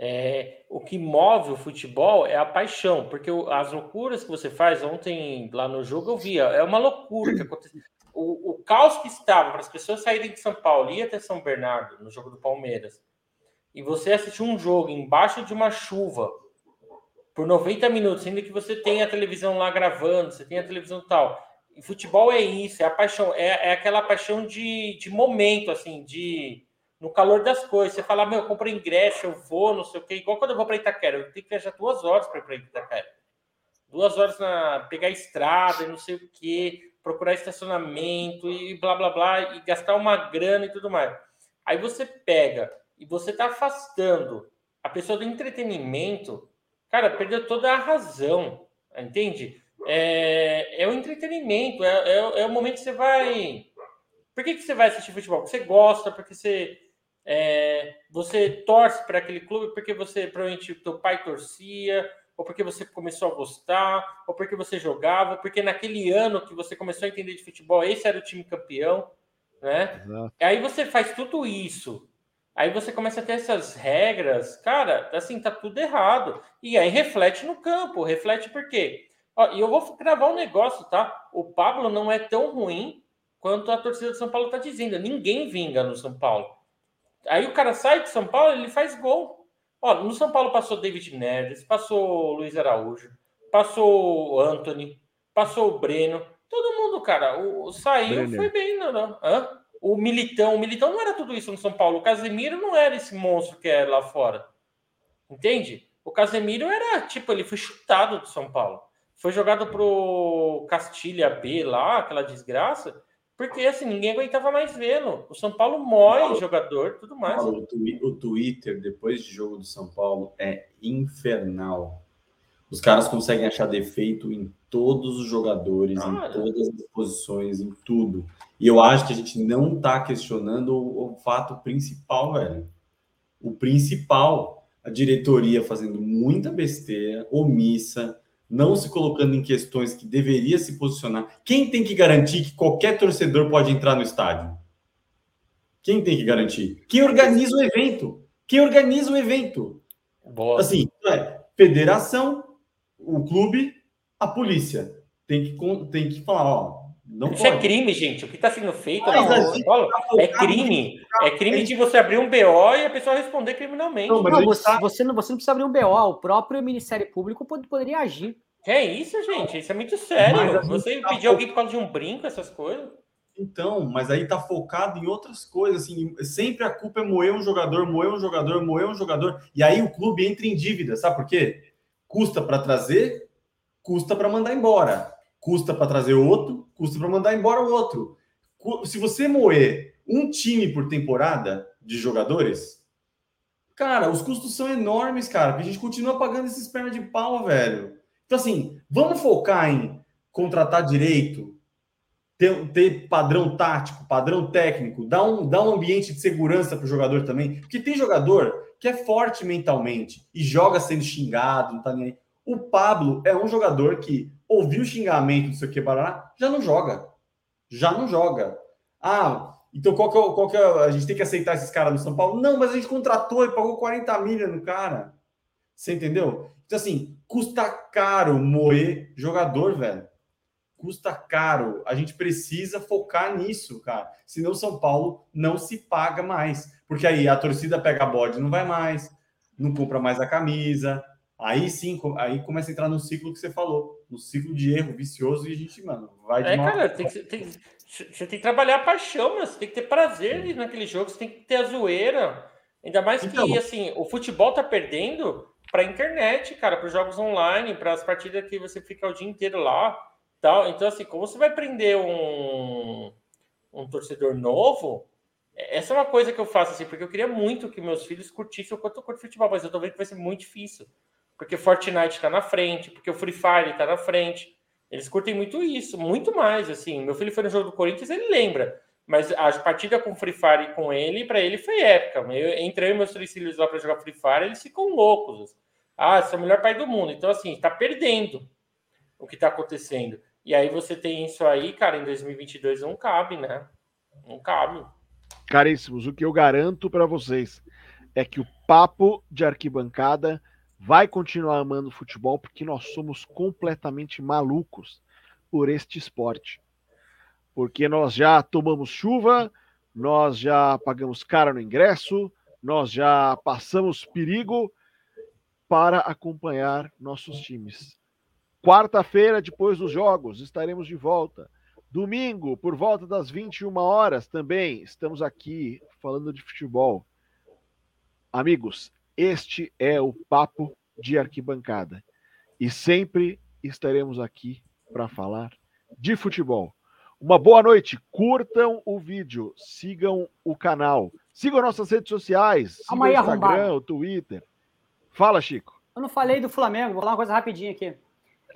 É, o que move o futebol é a paixão, porque as loucuras que você faz ontem lá no jogo eu via, é uma loucura que aconteceu. O, o caos que estava para as pessoas saírem de São Paulo e até São Bernardo no jogo do Palmeiras, e você assistir um jogo embaixo de uma chuva por 90 minutos, ainda que você tenha a televisão lá gravando, você tem a televisão tal. E futebol é isso, é a paixão, é, é aquela paixão de, de momento, assim, de no calor das coisas. Você fala, meu, eu compro ingresso, eu vou, não sei o quê. Igual quando eu vou para Itaquera, eu tenho que viajar duas horas para ir para Itaquera. Duas horas na pegar estrada e não sei o quê, procurar estacionamento e blá blá blá, e gastar uma grana e tudo mais. Aí você pega e você está afastando a pessoa do entretenimento Cara, perdeu toda a razão, entende? É, é o entretenimento, é, é, é, o momento que você vai. Por que, que você vai assistir futebol? Porque você gosta, porque você, é, você torce para aquele clube, porque você provavelmente o teu pai torcia, ou porque você começou a gostar, ou porque você jogava, porque naquele ano que você começou a entender de futebol, esse era o time campeão, né? Exato. Aí você faz tudo isso Aí você começa a ter essas regras, cara, assim, tá tudo errado. E aí reflete no campo, reflete por quê? Ó, e eu vou gravar um negócio, tá? O Pablo não é tão ruim quanto a torcida de São Paulo tá dizendo. Ninguém vinga no São Paulo. Aí o cara sai de São Paulo, ele faz gol. Ó, no São Paulo passou David Neres, passou Luiz Araújo, passou Anthony, passou o Breno. Todo mundo, cara, o, saiu, Brenner. foi bem, não, não. Hã? O Militão. O Militão não era tudo isso no São Paulo. O Casemiro não era esse monstro que era lá fora. Entende? O Casemiro era, tipo, ele foi chutado do São Paulo. Foi jogado pro Castilha B lá, aquela desgraça, porque assim, ninguém aguentava mais vê-lo. O São Paulo mói jogador, tudo mais. Paulo, o Twitter, depois de jogo do São Paulo, é infernal. Os caras conseguem achar defeito em todos os jogadores, em todas as posições, em tudo. E eu acho que a gente não está questionando o, o, fato principal, velho. O principal, a diretoria fazendo muita besteira, omissa, não se colocando em questões que deveria se posicionar. Quem tem que garantir que qualquer torcedor pode entrar no estádio? Quem tem que garantir? Quem organiza o evento? Quem organiza o evento? Boa. Assim, é, federação, o clube, a polícia. Tem que, tem que falar, ó, não Isso é pode. é crime, gente. O que está sendo feito tá é crime. É crime de você abrir um BO e a pessoa responder criminalmente. Não, não você, tá... você, não, você não precisa abrir um BO. O próprio Ministério Público poderia agir. É isso, gente. Isso é muito sério. Você tá pedir alguém por causa de um brinco, essas coisas. Então, mas aí tá focado em outras coisas, assim, sempre a culpa é moer um jogador, moer um jogador, moer um jogador, e aí o clube entra em dívida, sabe por quê? Custa para trazer, custa para mandar embora. Custa para trazer outro, custa para mandar embora o outro. Se você moer um time por temporada de jogadores, cara, os custos são enormes, cara, porque a gente continua pagando esses pernas de pau, velho. Então, assim, vamos focar em contratar direito, ter, ter padrão tático, padrão técnico, dar um, dar um ambiente de segurança para o jogador também. Porque tem jogador que é forte mentalmente e joga sendo xingado, não tá nem aí. O Pablo é um jogador que ouviu xingamento, não sei o já não joga. Já não joga. Ah, então qual que, é, qual que é, a gente tem que aceitar esses caras no São Paulo? Não, mas a gente contratou e pagou 40 milhas no cara. Você entendeu? Então, assim, custa caro moer jogador, velho. Custa caro. A gente precisa focar nisso, cara. Senão São Paulo não se paga mais. Porque aí a torcida pega bode, não vai mais, não compra mais a camisa, Aí sim, aí começa a entrar no ciclo que você falou, no ciclo de erro vicioso e a gente, mano, vai de É, cara, tem que, tem, você tem que trabalhar a paixão, mas você tem que ter prazer naquele jogo, você tem que ter a zoeira. Ainda mais então, que, assim, o futebol tá perdendo para internet, cara, para os jogos online, para as partidas que você fica o dia inteiro lá, tal. Então, assim, como você vai prender um, um torcedor novo? Essa é uma coisa que eu faço, assim, porque eu queria muito que meus filhos curtissem o quanto eu curto futebol, mas eu tô vendo que vai ser muito difícil porque Fortnite está na frente, porque o Free Fire está na frente. Eles curtem muito isso, muito mais. Assim, meu filho foi no jogo do Corinthians, ele lembra. Mas a partida com Free Fire com ele, para ele foi épica. Eu, entrei meus três filhos lá para jogar Free Fire, eles ficam loucos. Ah, você é o melhor pai do mundo. Então, assim, está perdendo o que está acontecendo. E aí você tem isso aí, cara, em 2022 não cabe, né? Não cabe. Caríssimos, o que eu garanto para vocês é que o papo de arquibancada vai continuar amando futebol porque nós somos completamente malucos por este esporte. Porque nós já tomamos chuva, nós já pagamos cara no ingresso, nós já passamos perigo para acompanhar nossos times. Quarta-feira, depois dos jogos, estaremos de volta. Domingo, por volta das 21 horas, também estamos aqui falando de futebol. Amigos, este é o Papo de Arquibancada. E sempre estaremos aqui para falar de futebol. Uma boa noite, curtam o vídeo, sigam o canal, sigam nossas redes sociais, sigam o Instagram, arrombado. o Twitter. Fala, Chico. Eu não falei do Flamengo, vou falar uma coisa rapidinho aqui.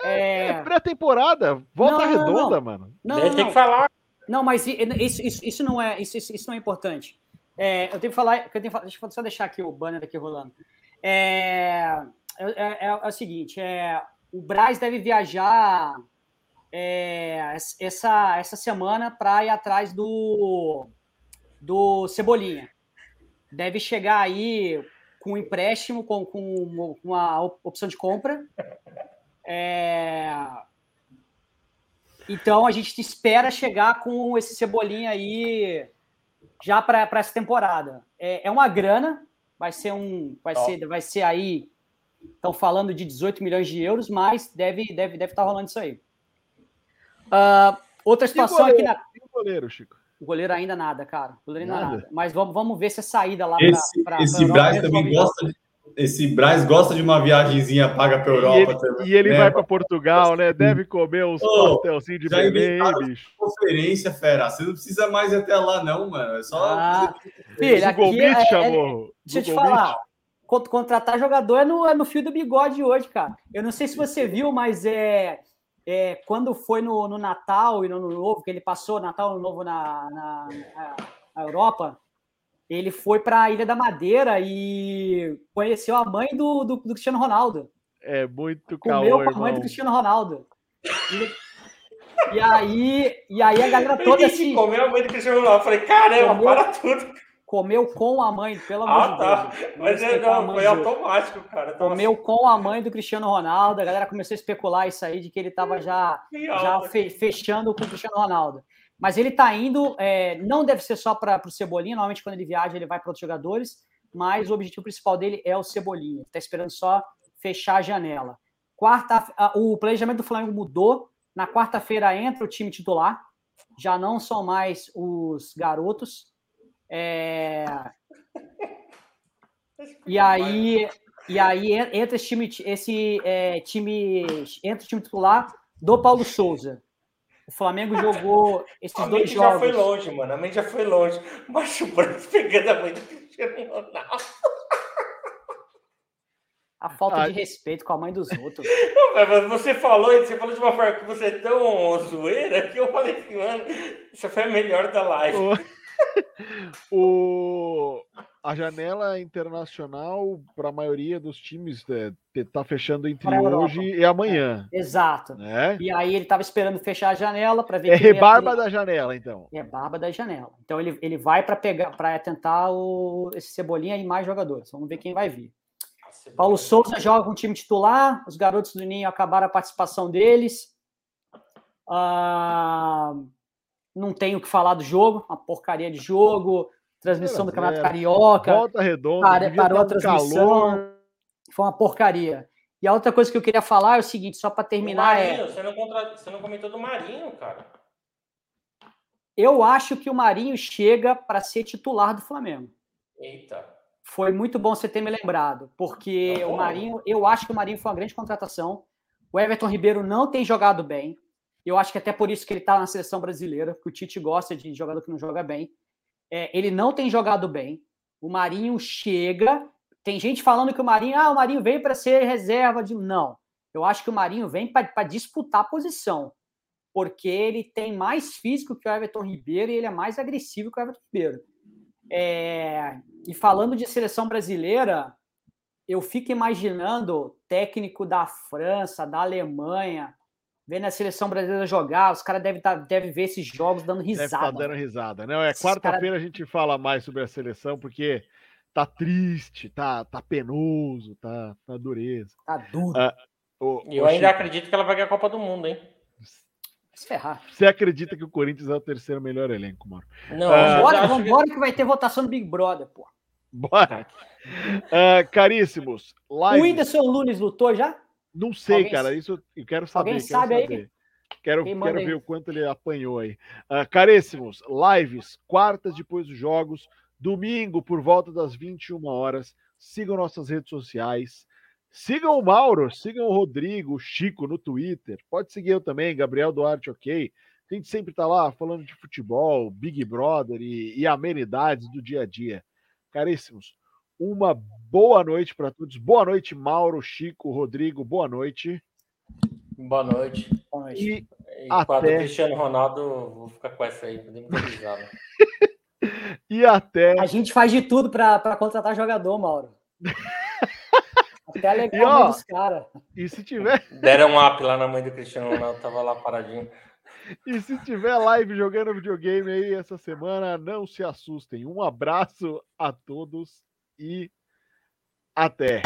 É, é pré-temporada, volta não, não, redonda, não. mano. Não, não, tem que falar. Não, mas isso, isso, isso não é isso, isso não é importante. É, eu tenho que falar, eu tenho, deixa eu só deixar aqui o banner aqui rolando. É, é, é, é, o seguinte: é, o Braz deve viajar é, essa, essa semana para ir atrás do, do Cebolinha. Deve chegar aí com empréstimo, com, com uma opção de compra. É, então a gente espera chegar com esse Cebolinha aí já para essa temporada. É, é uma grana, vai ser um, vai ser, vai ser aí, estão falando de 18 milhões de euros, mas deve, deve, deve estar tá rolando isso aí. Uh, outra situação goleiro, aqui na. E o goleiro, Chico? O goleiro ainda nada, cara. O goleiro ainda nada. nada. Mas vamos, vamos ver se a saída lá esse, pra, pra, esse pra Braz também gosta de, esse Braz gosta de uma viagenzinha paga para Europa e ele, também. E ele né? vai para Portugal, né? Deve comer uns oh, pastelzinhos de Belém, bicho. Conferência, fera. Você não precisa mais ir até lá, não, mano. É só. Ah, filho, aqui é, é, chamou. Deixa eu te falar. Contratar jogador é no, é no fio do bigode hoje, cara. Eu não sei se você viu, mas é é, quando foi no, no, Natal e no Ano Novo, que ele passou Natal e Ano Novo na, na, na Europa, ele foi para a Ilha da Madeira e conheceu a mãe do, do, do Cristiano Ronaldo. É muito Comeu com a mãe do Cristiano Ronaldo. E, e, aí, e aí a galera toda assim. Comeu a mãe do Cristiano Ronaldo. Eu falei, caramba, comeu, para tudo comeu com a mãe, pelo amor ah, de tá. Deus. Mas é, não, foi automático, cara. Comeu com a mãe do Cristiano Ronaldo, a galera começou a especular isso aí, de que ele estava já, já fechando com o Cristiano Ronaldo. Mas ele está indo, é, não deve ser só para o Cebolinha, normalmente quando ele viaja ele vai para outros jogadores, mas o objetivo principal dele é o Cebolinha. Está esperando só fechar a janela. Quarta, o planejamento do Flamengo mudou. Na quarta-feira entra o time titular, já não são mais os garotos. É... E aí, e aí entra esse time, esse é, time, entra o time titular do Paulo Souza. O Flamengo jogou esses a dois jogos. já foi longe, mano. A mente já foi longe. Mas o Branco pegando a mãe do Cristiano Ronaldo. A falta ah, de respeito com a mãe dos outros. mas você falou, você falou de uma forma que você é tão zoeira que eu falei assim, mano, isso foi a melhor da live. o, a janela internacional para a maioria dos times é, tá fechando entre hoje e amanhã. É, exato. Né? E aí ele estava esperando fechar a janela para ver. É rebarba da janela, então. É barba da janela. Então ele, ele vai para pegar para tentar o, esse cebolinha e mais jogadores. Vamos ver quem vai vir. Paulo Souza joga com o time titular. Os garotos do Ninho acabaram a participação deles. Ah, não tenho o que falar do jogo, uma porcaria de jogo, transmissão do Campeonato Carioca. Volta redonda, para, parou a transmissão. Calor. Foi uma porcaria. E a outra coisa que eu queria falar é o seguinte, só para terminar Marinho, é. Você não, contra... você não comentou do Marinho, cara. Eu acho que o Marinho chega para ser titular do Flamengo. Eita. Foi muito bom você ter me lembrado, porque tá o Marinho, eu acho que o Marinho foi uma grande contratação. O Everton Ribeiro não tem jogado bem. Eu acho que até por isso que ele está na seleção brasileira, porque o Tite gosta de jogador que não joga bem. É, ele não tem jogado bem. O Marinho chega. Tem gente falando que o Marinho, ah, o Marinho veio para ser reserva de. Não. Eu acho que o Marinho vem para disputar a posição. Porque ele tem mais físico que o Everton Ribeiro e ele é mais agressivo que o Everton Ribeiro. É... E falando de seleção brasileira, eu fico imaginando técnico da França, da Alemanha, vendo a seleção brasileira jogar, os caras devem tá, deve ver esses jogos dando risada. Deve tá dando risada, né? É quarta-feira cara... a gente fala mais sobre a seleção, porque tá triste, tá, tá penoso, tá, tá dureza. Tá duro. Ah, o, eu o ainda Chico... acredito que ela vai ganhar a Copa do Mundo, hein? Se ferrar. Você acredita que o Corinthians é o terceiro melhor elenco, mano? Não, ah, bora, vambora que... que vai ter votação do Big Brother, pô. Bora. Uh, caríssimos. Live... O Whindersson Nunes lutou já? Não sei, Alguém... cara. Isso eu quero saber. Alguém quero sabe saber. aí? Quero, quero ver o quanto ele apanhou aí. Uh, caríssimos, lives, quartas depois dos jogos, domingo por volta das 21 horas. Sigam nossas redes sociais. Sigam o Mauro, sigam o Rodrigo, o Chico no Twitter. Pode seguir eu também, Gabriel Duarte, ok? A gente sempre tá lá falando de futebol, Big Brother e, e amenidades do dia a dia. Caríssimos, uma boa noite para todos. Boa noite, Mauro, Chico, Rodrigo. Boa noite. Boa noite. Boa noite. E, e até... Cristiano Ronaldo, vou ficar com essa aí, podemos E até. A gente faz de tudo para contratar jogador, Mauro. até legal dos caras. E se tiver. Deram um up lá na mãe do Cristiano Ronaldo, tava lá paradinho. E se tiver live jogando videogame aí essa semana, não se assustem. Um abraço a todos e até.